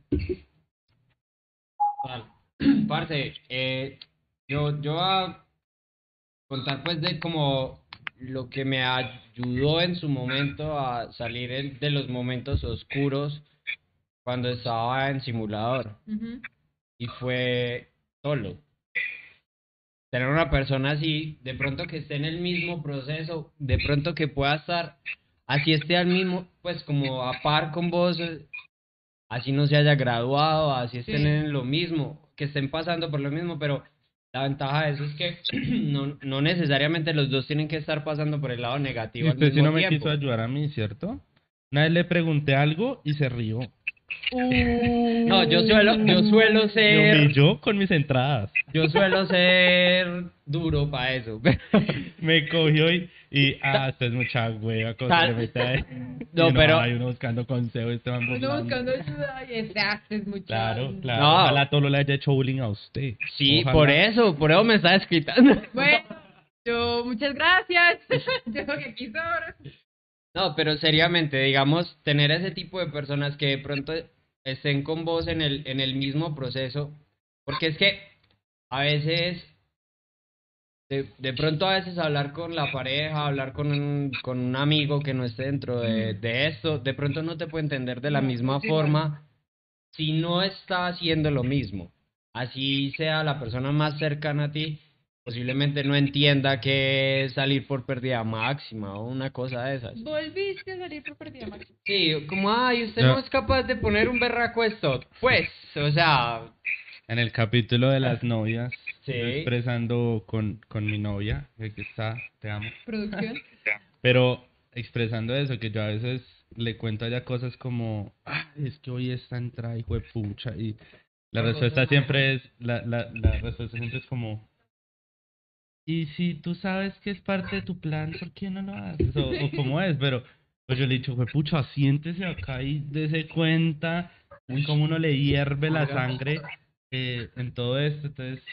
Parce, eh, yo, yo voy a contar pues de como lo que me ayudó en su momento a salir de los momentos oscuros cuando estaba en simulador y fue solo. Tener una persona así, de pronto que esté en el mismo proceso, de pronto que pueda estar, así esté al mismo, pues como a par con vos, eh, así no se haya graduado, así estén Sí. en lo mismo, que estén pasando por lo mismo, pero la ventaja de eso es que no, no necesariamente los dos tienen que estar pasando por el lado negativo al usted sí mismo no me quiso ayudar a mí, ¿cierto? Una vez le pregunté algo y se rió. No, yo suelo, yo suelo ser, humilló con mis entradas. yo suelo ser duro para eso. Me cogió y, y ah, esto es mucha hueva. Con Tal- se mete ahí. No, Y uno, pero- Hay uno buscando consejo, este man Uno buscando ayuda y exacto, es mucho. Claro, claro. No. Ojalá todo le haya hecho bullying a usted. Sí, Ojalá. por eso, por eso me está desquitando. Bueno, yo, muchas gracias. yo creo que sobra. No, pero seriamente, digamos, tener ese tipo de personas que de pronto estén con vos en el, en el mismo proceso, porque es que a veces, de, de pronto a veces hablar con la pareja, hablar con un, con un amigo que no esté dentro de, de esto, de pronto no te puede entender de la No, misma forma si no está haciendo lo mismo. Así sea la persona más cercana a ti, posiblemente no entienda que es salir por pérdida máxima o una cosa de esas. Volviste a salir por perdida, Maxi. Sí, como, ay, usted Ya. no es capaz de poner un berraco esto. Pues, o sea, En el capítulo de las novias, Sí. yo expresando con, con mi novia, que aquí está, te amo. Producción. Pero expresando eso, que yo a veces le cuento a ella cosas como, ah, es que hoy está entrada, hijo de pucha, y la respuesta siempre es, la, la, la respuesta siempre es como, y si tú sabes que es parte de tu plan, ¿por qué no lo haces? O, o cómo es, pero pues yo le he dicho, hijo de pucha, siéntese acá y dése cuenta cómo uno le hierve la sangre eh, en todo esto, entonces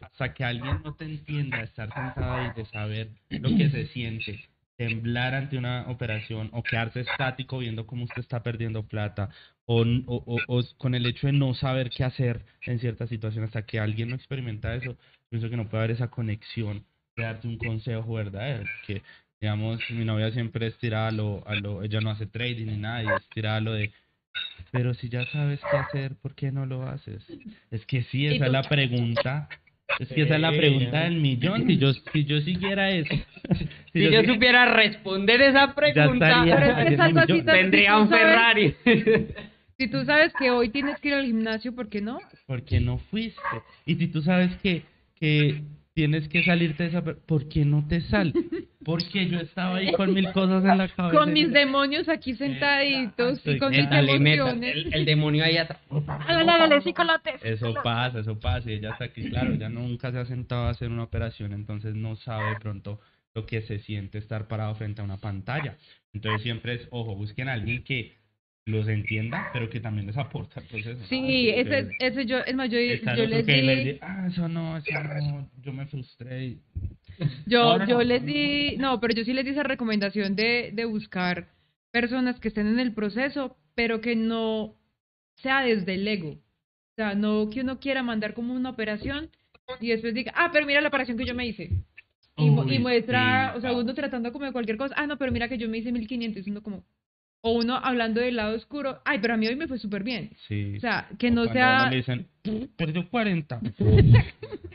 hasta que alguien no te entienda, estar sentado ahí, de saber lo que se siente, temblar ante una operación o quedarse estático viendo cómo usted está perdiendo plata o, o, o- o con el hecho de no saber qué hacer en ciertas situaciones, hasta que alguien no experimenta eso, pienso que no puede haber esa conexión de darte un consejo verdadero, que digamos, mi novia siempre es tirada a lo, a lo, ella no hace trading ni nada, y es tirada a lo de, pero si ya sabes qué hacer, ¿por qué no lo haces? Es que sí, Y esa es la pregunta. Es que esa es la pregunta del millón. Si yo, si yo siguiera eso, si yo supiera responder esa pregunta, estaría es tendría un sabes- Ferrari. Si tú sabes que hoy tienes que ir al gimnasio, ¿por qué no? ¿por qué no fuiste? Y si tú sabes que, que tienes que salirte de esa, ¿por qué no te sales? Porque yo estaba ahí con mil cosas en la cabeza. Con mis demonios aquí sentaditos y con mis emociones. el, el demonio ahí atrás. Eso pasa, eso pasa. Y ella está aquí, claro, ella nunca se ha sentado a hacer una operación, entonces no sabe de pronto lo que se siente estar parado frente a una pantalla. Entonces siempre es, ojo, busquen a alguien que los entienda, pero que también les aporta proceso. Sí, Ah, ese, ese yo, es más, yo, les di, ah, eso no, eso no, yo me frustré. y- yo, No, yo no. les di, no, pero yo sí les di esa recomendación de, de buscar personas que estén en el proceso, pero que no sea desde el ego. O sea, no que uno quiera mandar como una operación y después diga, ah, pero mira la operación que yo me hice. Y, muestra, sí. o sea, uno tratando como de cualquier cosa, ah, no, pero mira que yo me hice 1500, y uno como, o uno hablando del lado oscuro, ay, pero a mí hoy me fue súper bien. Sí. O sea, que O no sea, le dicen, perdió 40.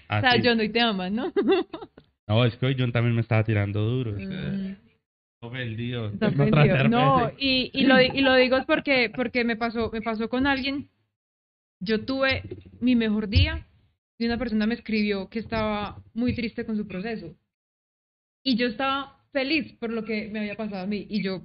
O sea. John hoy te ama, ¿no? No, es que hoy John también me estaba tirando duro. Mm. Ofendido. No, cerveza. y, y, lo, y lo digo porque, porque me, pasó, me pasó con alguien. Yo tuve mi mejor día y una persona me escribió que estaba muy triste con su proceso. Y yo estaba feliz por lo que me había pasado a mí. Y yo,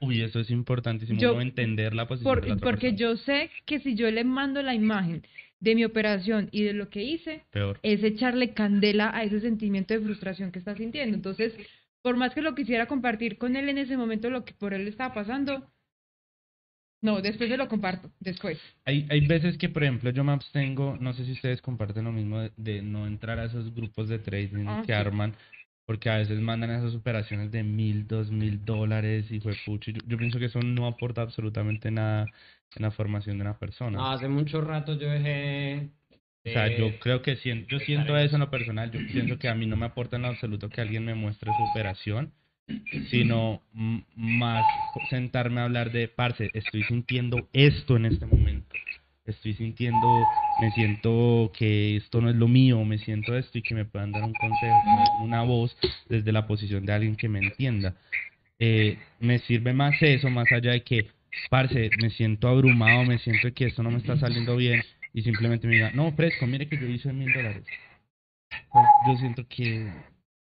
Uy, eso es importantísimo, Yo- entender la posición por- de la otra porque persona. yo sé que si yo le mando la imagen de mi operación y de lo que hice, Peor. es echarle candela a ese sentimiento de frustración que está sintiendo. Entonces, por más que lo quisiera compartir con él en ese momento, lo que por él estaba pasando, no, después se lo comparto, después. Hay, hay veces que, por ejemplo, yo me abstengo, no sé si ustedes comparten lo mismo, de, de no entrar a esos grupos de trading Ah, que sí. arman, porque a veces mandan esas operaciones de mil, dos mil dólares y fue pucho. Yo, yo pienso que eso no aporta absolutamente nada en la formación de una persona. Hace mucho rato yo dejé. O sea, yo creo que siento, yo siento eso en lo personal, yo pienso que a mí no me aporta en lo absoluto que alguien me muestre su operación, sino más sentarme a hablar de, parce, estoy sintiendo esto en este momento, estoy sintiendo, me siento que esto no es lo mío, me siento esto y que me puedan dar un consejo, una voz desde la posición de alguien que me entienda. Eh, me sirve más eso, más allá de que, parce, me siento abrumado, me siento que esto no me está saliendo bien y simplemente me diga, no, fresco, mire que yo hice mil dólares. Pues, yo siento que...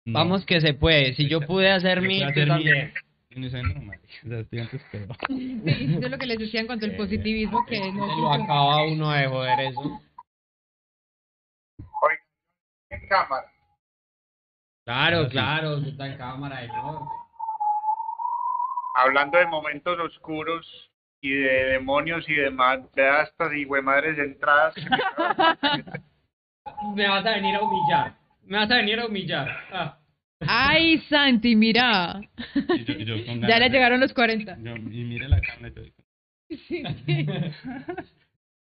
no. Vamos que se puede. Si yo pude hacer Yo mi. puedo tú hacer también. No, marica, o sea, estoy antes peor. Sí, eso es lo que les decía en cuanto al positivismo, que no Se lo acaba uno de joder eso. En cámara. Claro, sí. claro, está en cámara todo. Hablando de momentos oscuros y de demonios y demás, de estas y madres entradas. Me vas a venir a humillar. Me vas a venir a humillar. Ah. Ay, Santi, mira. Y yo- y yo con Ya le llegaron los 40. yo- y mire la cámara. Yo, Sí. no,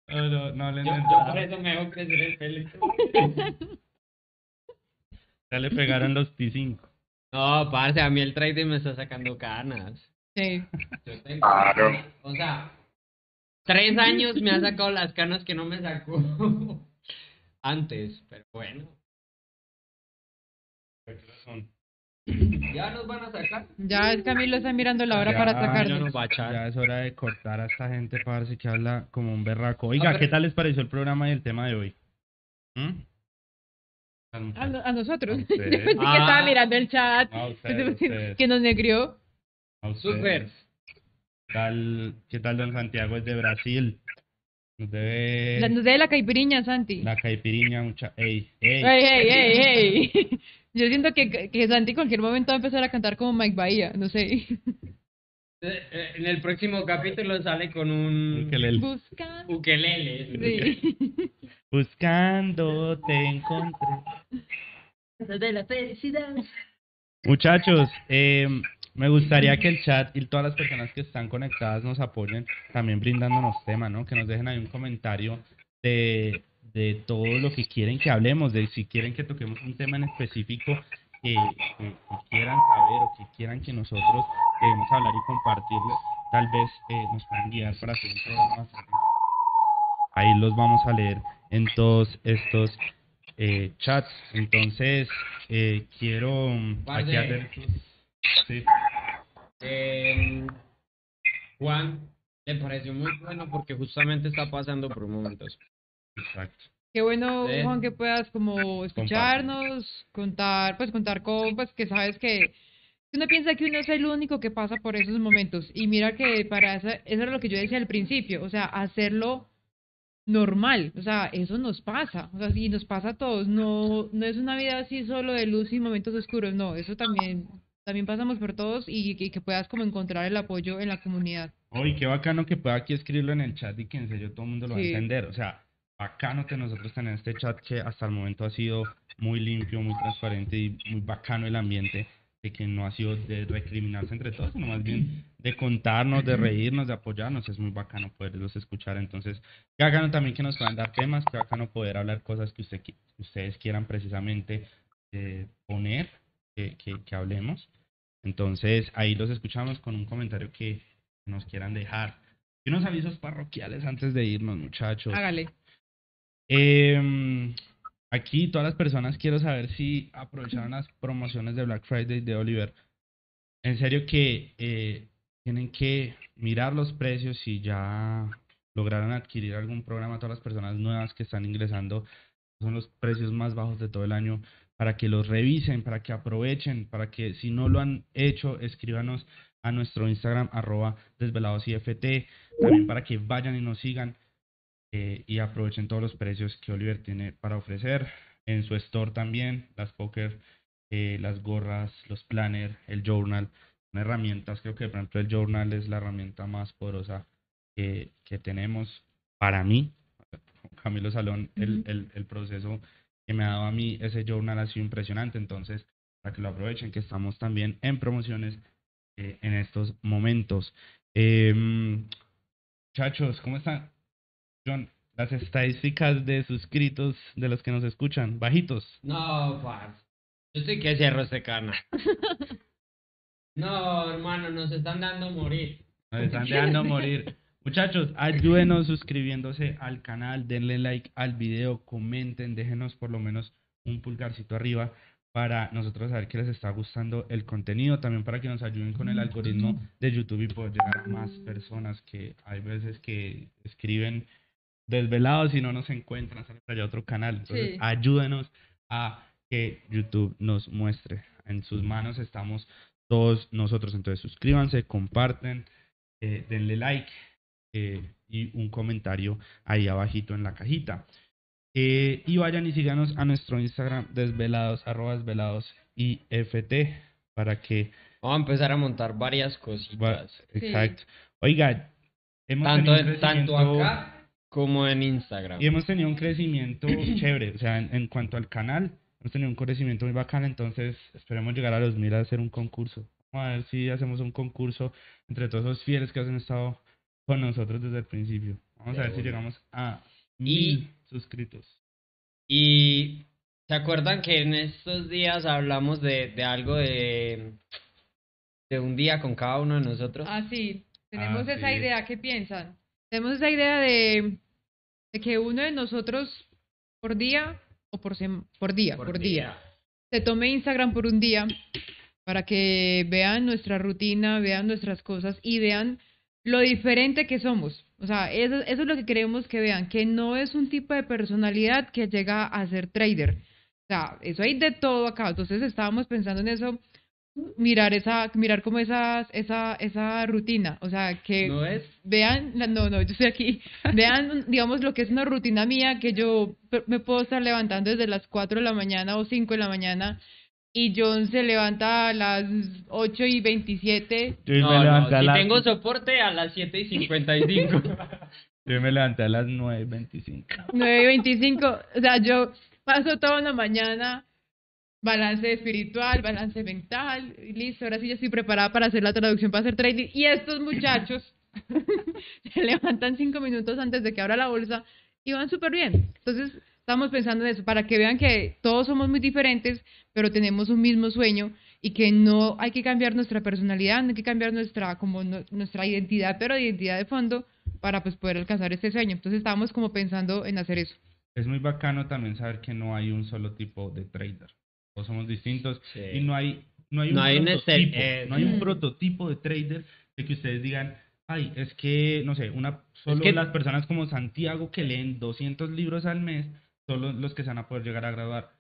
no, no le Yo, yo por eso me dejo crecer el pelo. Ya le pegaron los T5. No, parce, a mí el trading me está sacando canas. Sí. Yo tengo- Claro. O sea, tres años me ha sacado las canas que no me sacó antes, pero bueno. Ya nos van a sacar. Ya el Camilo está mirando la hora Ya, para ya sacarnos. nos va a echar. Ya es hora de cortar a esta gente, parce, que habla como un berraco. Oiga, pero- ¿qué tal les pareció el programa y el tema de hoy? ¿Mm? A, no- a nosotros. A que Ah. estaba mirando el chat. Ustedes. que nos negrió. Súper. ¿Qué tal, ¿Qué tal don Santiago es de Brasil? Nos debe La- Nos dé la caipiriña, Santi. la caipiriña, mucha... ¡Ey, ey! Ey, ey, ey, ey. Yo siento que, que Santi en cualquier momento va a empezar a cantar como Mike Bahía, no sé. Eh, eh, En el próximo capítulo sale con un Ukelele. Busca. ukelele. Sí. Buscando te encontré. De la felicidad. Muchachos, eh, me gustaría que el chat y todas las personas que están conectadas nos apoyen también brindándonos tema, ¿no? Que nos dejen ahí un comentario de, de todo lo que quieren que hablemos, de si quieren que toquemos un tema en específico que, que- que quieran saber o que quieran que nosotros queremos hablar y compartirlo, tal vez eh, nos puedan guiar para hacer un programa Ahí los vamos a leer en todos estos eh, chats. Entonces, eh, quiero Parce. aquí hacer sí, Eh, Juan le pareció muy bueno porque justamente está pasando por momentos. Exacto. Qué bueno, Sí. Juan, que puedas como escucharnos, contar, pues contar con, pues que sabes que uno piensa que uno es el único que pasa por esos momentos. Y mira que para eso, eso era lo que yo decía al principio, o sea, hacerlo normal, o sea, eso nos pasa, o sea, sí, nos pasa a todos, no, no es una vida así solo de luz y momentos oscuros, no, eso también, también pasamos por todos y, y que puedas como encontrar el apoyo en la comunidad. Uy, qué bacano que pueda aquí escribirlo en el chat y que en serio todo el mundo lo va a entender. O sea, bacano que nosotros tener este chat que hasta el momento ha sido muy limpio, muy transparente y muy bacano el ambiente, de que no ha sido de recriminarse entre todos, sino más bien de contarnos, de reírnos, de apoyarnos. Es muy bacano poderlos escuchar. Entonces, qué bacano también que nos puedan dar temas, qué bacano poder hablar cosas que, usted, ustedes quieran precisamente eh, poner, que, que, que hablemos. Entonces, ahí los escuchamos con un comentario que nos quieran dejar. Y unos avisos parroquiales antes de irnos, muchachos. Hágale. Em, aquí todas las personas quiero saber si aprovecharon las promociones de Black Friday de Oliver. En serio que eh, tienen que mirar los precios si ya lograron adquirir algún programa. Todas las personas nuevas que están ingresando son los precios más bajos de todo el año para que los revisen, para que aprovechen, para que si no lo han hecho, escríbanos a nuestro Instagram arroba desveladosIFT, también para que vayan y nos sigan eh, y aprovechen todos los precios que Oliver tiene para ofrecer. En su store también, las poker, eh, las gorras, los planners, el journal, son herramientas. Creo que por ejemplo el journal es la herramienta más poderosa que, que tenemos para mí. Camilo Salón, el, el, el proceso que me ha dado a mí ese journal ha sido impresionante. Entonces, para que lo aprovechen, que estamos también en promociones eh, en estos momentos. Eh, muchachos, ¿cómo están? John, las estadísticas de suscritos de los que nos escuchan, bajitos. No, parce. Yo estoy que cierro este canal. No, hermano, nos están dando morir. Nos están dejando morir. Muchachos, ayúdenos suscribiéndose al canal, denle like al video, comenten, déjenos por lo menos un pulgarcito arriba para nosotros saber que les está gustando el contenido, también para que nos ayuden con el algoritmo de YouTube y poder llegar a más personas que hay veces que escriben desvelados y no nos encuentran, salen para allá otro canal. Entonces, Sí. ayúdenos a que YouTube nos muestre. En sus manos estamos todos nosotros. Entonces, suscríbanse, comparten, eh, denle like eh, y un comentario ahí abajito en la cajita. Eh, y vayan y síganos a nuestro Instagram desvelados, arroba desvelados IFT para que... Vamos a empezar a montar varias va- cositas. Sí. Exacto. Oiga, hemos Tanto, tanto acá como en Instagram. y hemos tenido un crecimiento chévere, o sea, en, en cuanto al canal, hemos tenido un crecimiento muy bacán, entonces esperemos llegar a los mil a hacer un concurso. Vamos a ver si hacemos un concurso entre todos los fieles que han estado con nosotros desde el principio. Vamos a ver si llegamos a Y- mil suscritos. Y ¿se acuerdan que en estos días hablamos de, de algo de, de un día con cada uno de nosotros? Ah, sí, tenemos Ah, esa sí. idea, ¿qué piensan? Tenemos esa idea de, de que uno de nosotros por día, o por, sem- por día, por, día, se tome Instagram por un día para que vean nuestra rutina, vean nuestras cosas y vean lo diferente que somos. O sea, eso, eso es lo que queremos que vean, que no es un tipo de personalidad que llega a ser trader. O sea, eso hay de todo acá. Entonces estábamos pensando en eso, mirar esa, mirar como esas, esa, esa rutina. O sea, que ¿No es? vean, la- no, no, yo estoy aquí, vean, digamos, lo que es una rutina mía, que yo me puedo estar levantando desde las 4 de la mañana o 5 de la mañana, y John se levanta a las 8 y 27. Yo No, me no, si tengo soporte a las 7 y 55. yo me levanté a las 9.25. 9 y 25, o sea, yo paso toda una mañana, balance espiritual, balance mental, y listo, ahora sí ya estoy preparada para hacer la traducción, para hacer trading, y estos muchachos se levantan cinco minutos antes de que abra la bolsa y van súper bien. Entonces, estamos pensando en eso, para que vean que todos somos muy diferentes, pero tenemos un mismo sueño y que no hay que cambiar nuestra personalidad, no hay que cambiar nuestra, como no- nuestra identidad, pero identidad de fondo para pues poder alcanzar este sueño. Entonces, estábamos como pensando en hacer eso. Es muy bacano también saber que no hay un solo tipo de trader. Todos somos distintos y no hay no hay un No hay un prototipo, eh, no hay un Mm. prototipo de trader de que ustedes digan, ay, es que no sé, una solo que- las personas como Santiago que leen 200 libros al mes son los, los que se van a poder llegar a graduar.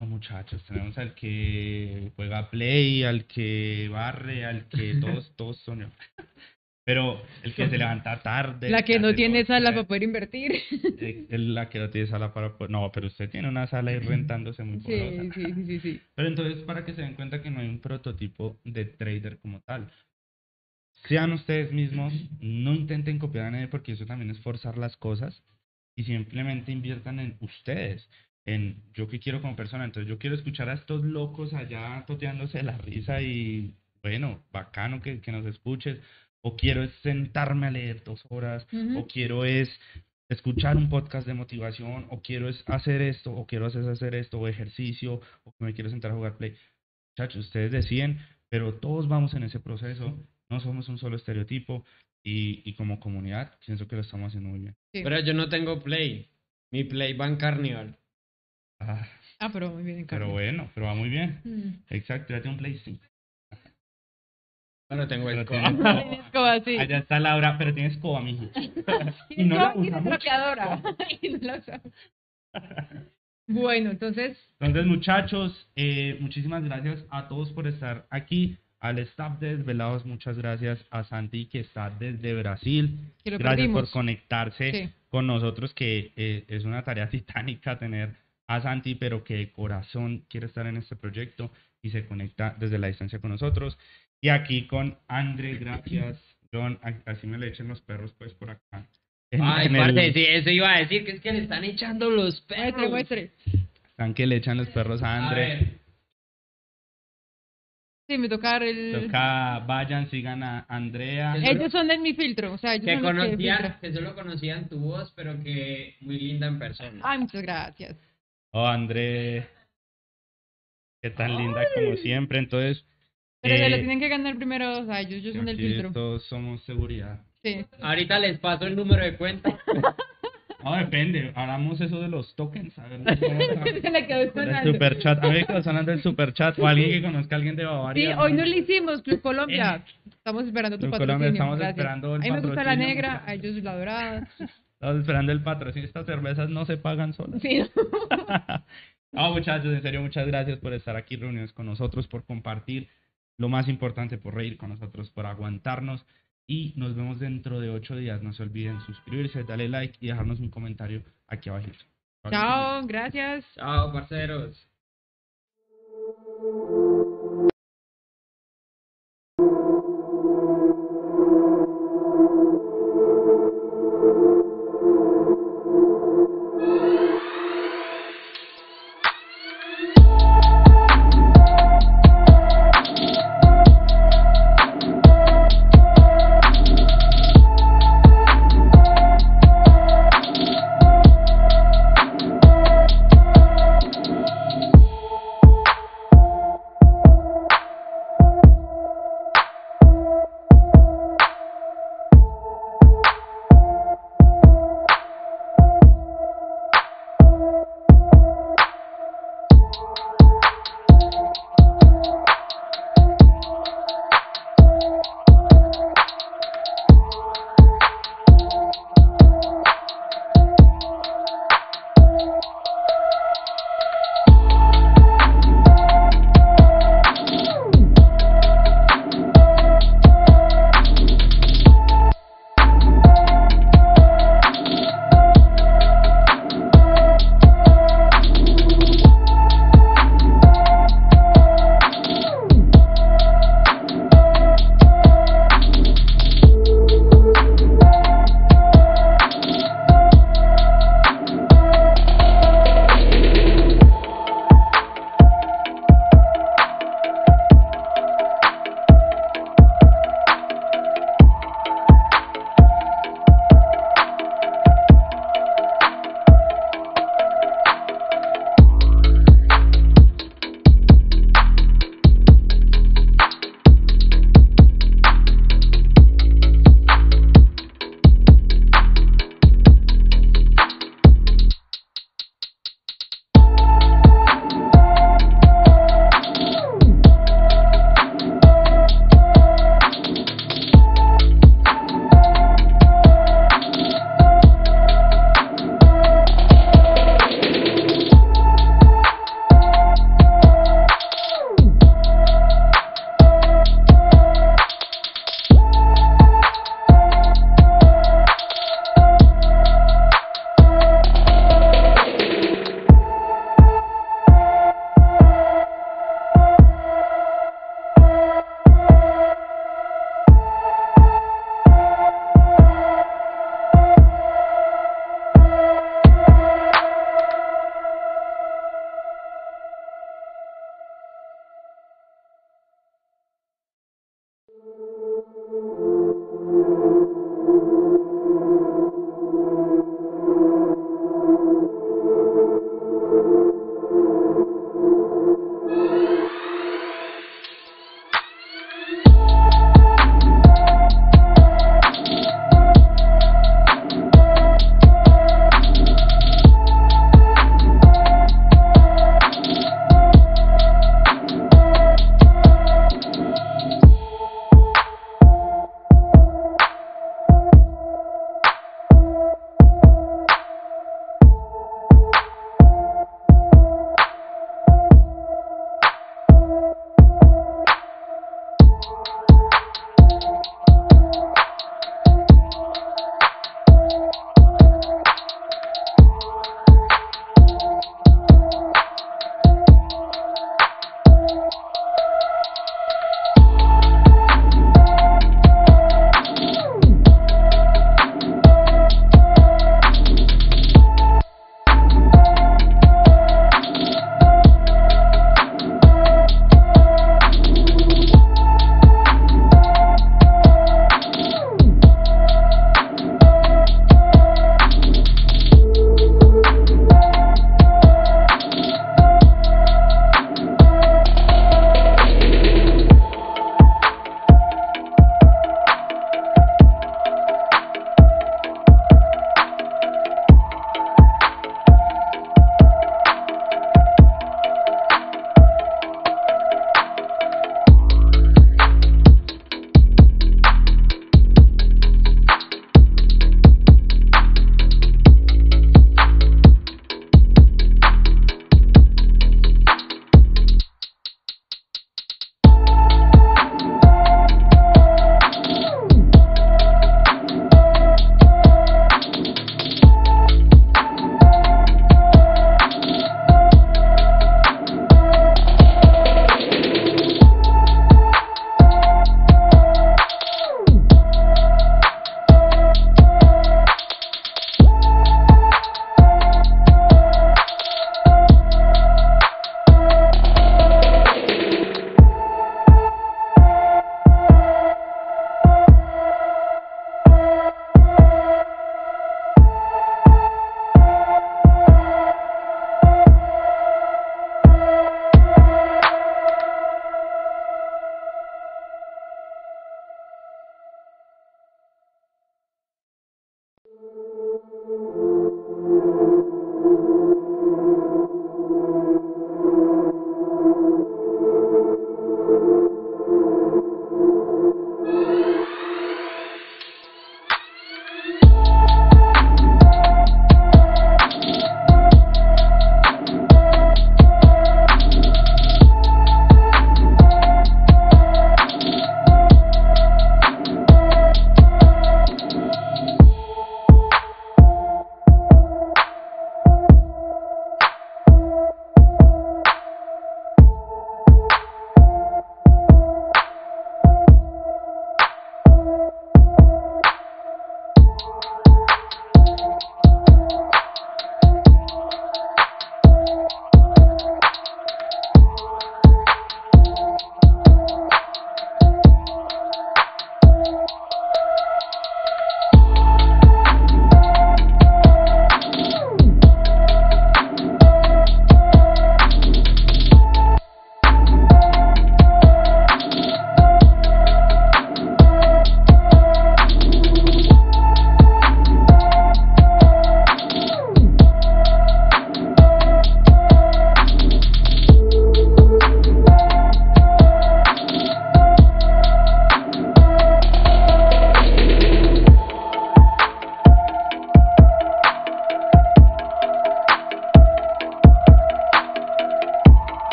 No, muchachos, tenemos al que juega play, al que barre, al que todos todos son. Pero el que se levanta tarde, La que no tiene sala para poder invertir. eh, la que no tiene sala para poder- no, pero usted tiene una sala ahí rentándose muy. Sí, sí, sí, sí, sí. Pero entonces, para que se den cuenta que no hay un prototipo de trader como tal. Sean ustedes mismos, no intenten copiar a nadie porque eso también es forzar las cosas y simplemente inviertan en ustedes, en yo que quiero como persona. Entonces, yo quiero escuchar a estos locos allá toteándose la risa y bueno, bacano que, que nos escuches. O quiero es sentarme a leer dos horas, o quiero es escuchar un podcast de motivación, o quiero es hacer esto, o quiero hacer, hacer esto, o ejercicio, o me quiero sentar a jugar play. Muchachos, ustedes deciden, pero todos vamos en ese proceso, no somos un solo estereotipo, y, y como comunidad pienso que lo estamos haciendo muy bien. Sí. Pero yo no tengo Play. Mi Play va en Carnival. Ah, Ah, pero muy bien en pero bueno, pero va muy bien. Mm. Exacto, ya tengo un Play 5. Bueno, tengo escoba. sí. Allá está Laura, pero tiene escoba, mijo. y no la usa no usa. Bueno, entonces, Entonces, muchachos, eh, muchísimas gracias a todos por estar aquí. Al staff de Desvelados, muchas gracias. A Santi, que está desde Brasil. Gracias perdimos. por conectarse Sí. con nosotros, que eh, es una tarea titánica tener a Santi, pero que de corazón quiere estar en este proyecto y se conecta desde la distancia con nosotros. Y aquí con André, gracias. John, así me le echen los perros, pues, por acá. En- Ay, en el- parce, sí, eso iba a decir, que es que le están echando los perros. muestre. Están que le echan los perros a André. Sí, me tocar el... Toca, vayan, sigan a Andrea. El- Ellos son de mi filtro, o sea, ellos que son los que que solo conocían tu voz, pero que muy linda en persona. Ay, muchas gracias. Oh, André. Qué tan linda como siempre. Entonces, Pero se lo eh, tienen que ganar primero, o sea, ellos, ellos son del filtro. todos somos seguridad. Sí. Ahorita les paso el número de cuenta. No, depende. Hablamos eso de los tokens. A ver. Se le quedó El sonando. superchat. A ver, que sonando el superchat. O alguien que conozca a alguien de Sí, Bavaria. hoy no lo hicimos, Club Colombia. Estamos esperando tu Club patrocinio. Colombia, estamos gracias. esperando el A mí me gusta la patrocinio, negra, a ellos la dorada. Estamos esperando el patrocinio. Estas cervezas no se pagan solas. Sí. No, muchachos, en serio, muchas gracias por estar aquí reunidos con nosotros, por compartir lo más importante, por reír con nosotros, por aguantarnos. Y nos vemos dentro de ocho días. No se olviden suscribirse, darle like y dejarnos un comentario aquí abajo. Chao, gracias. Chao, parceros.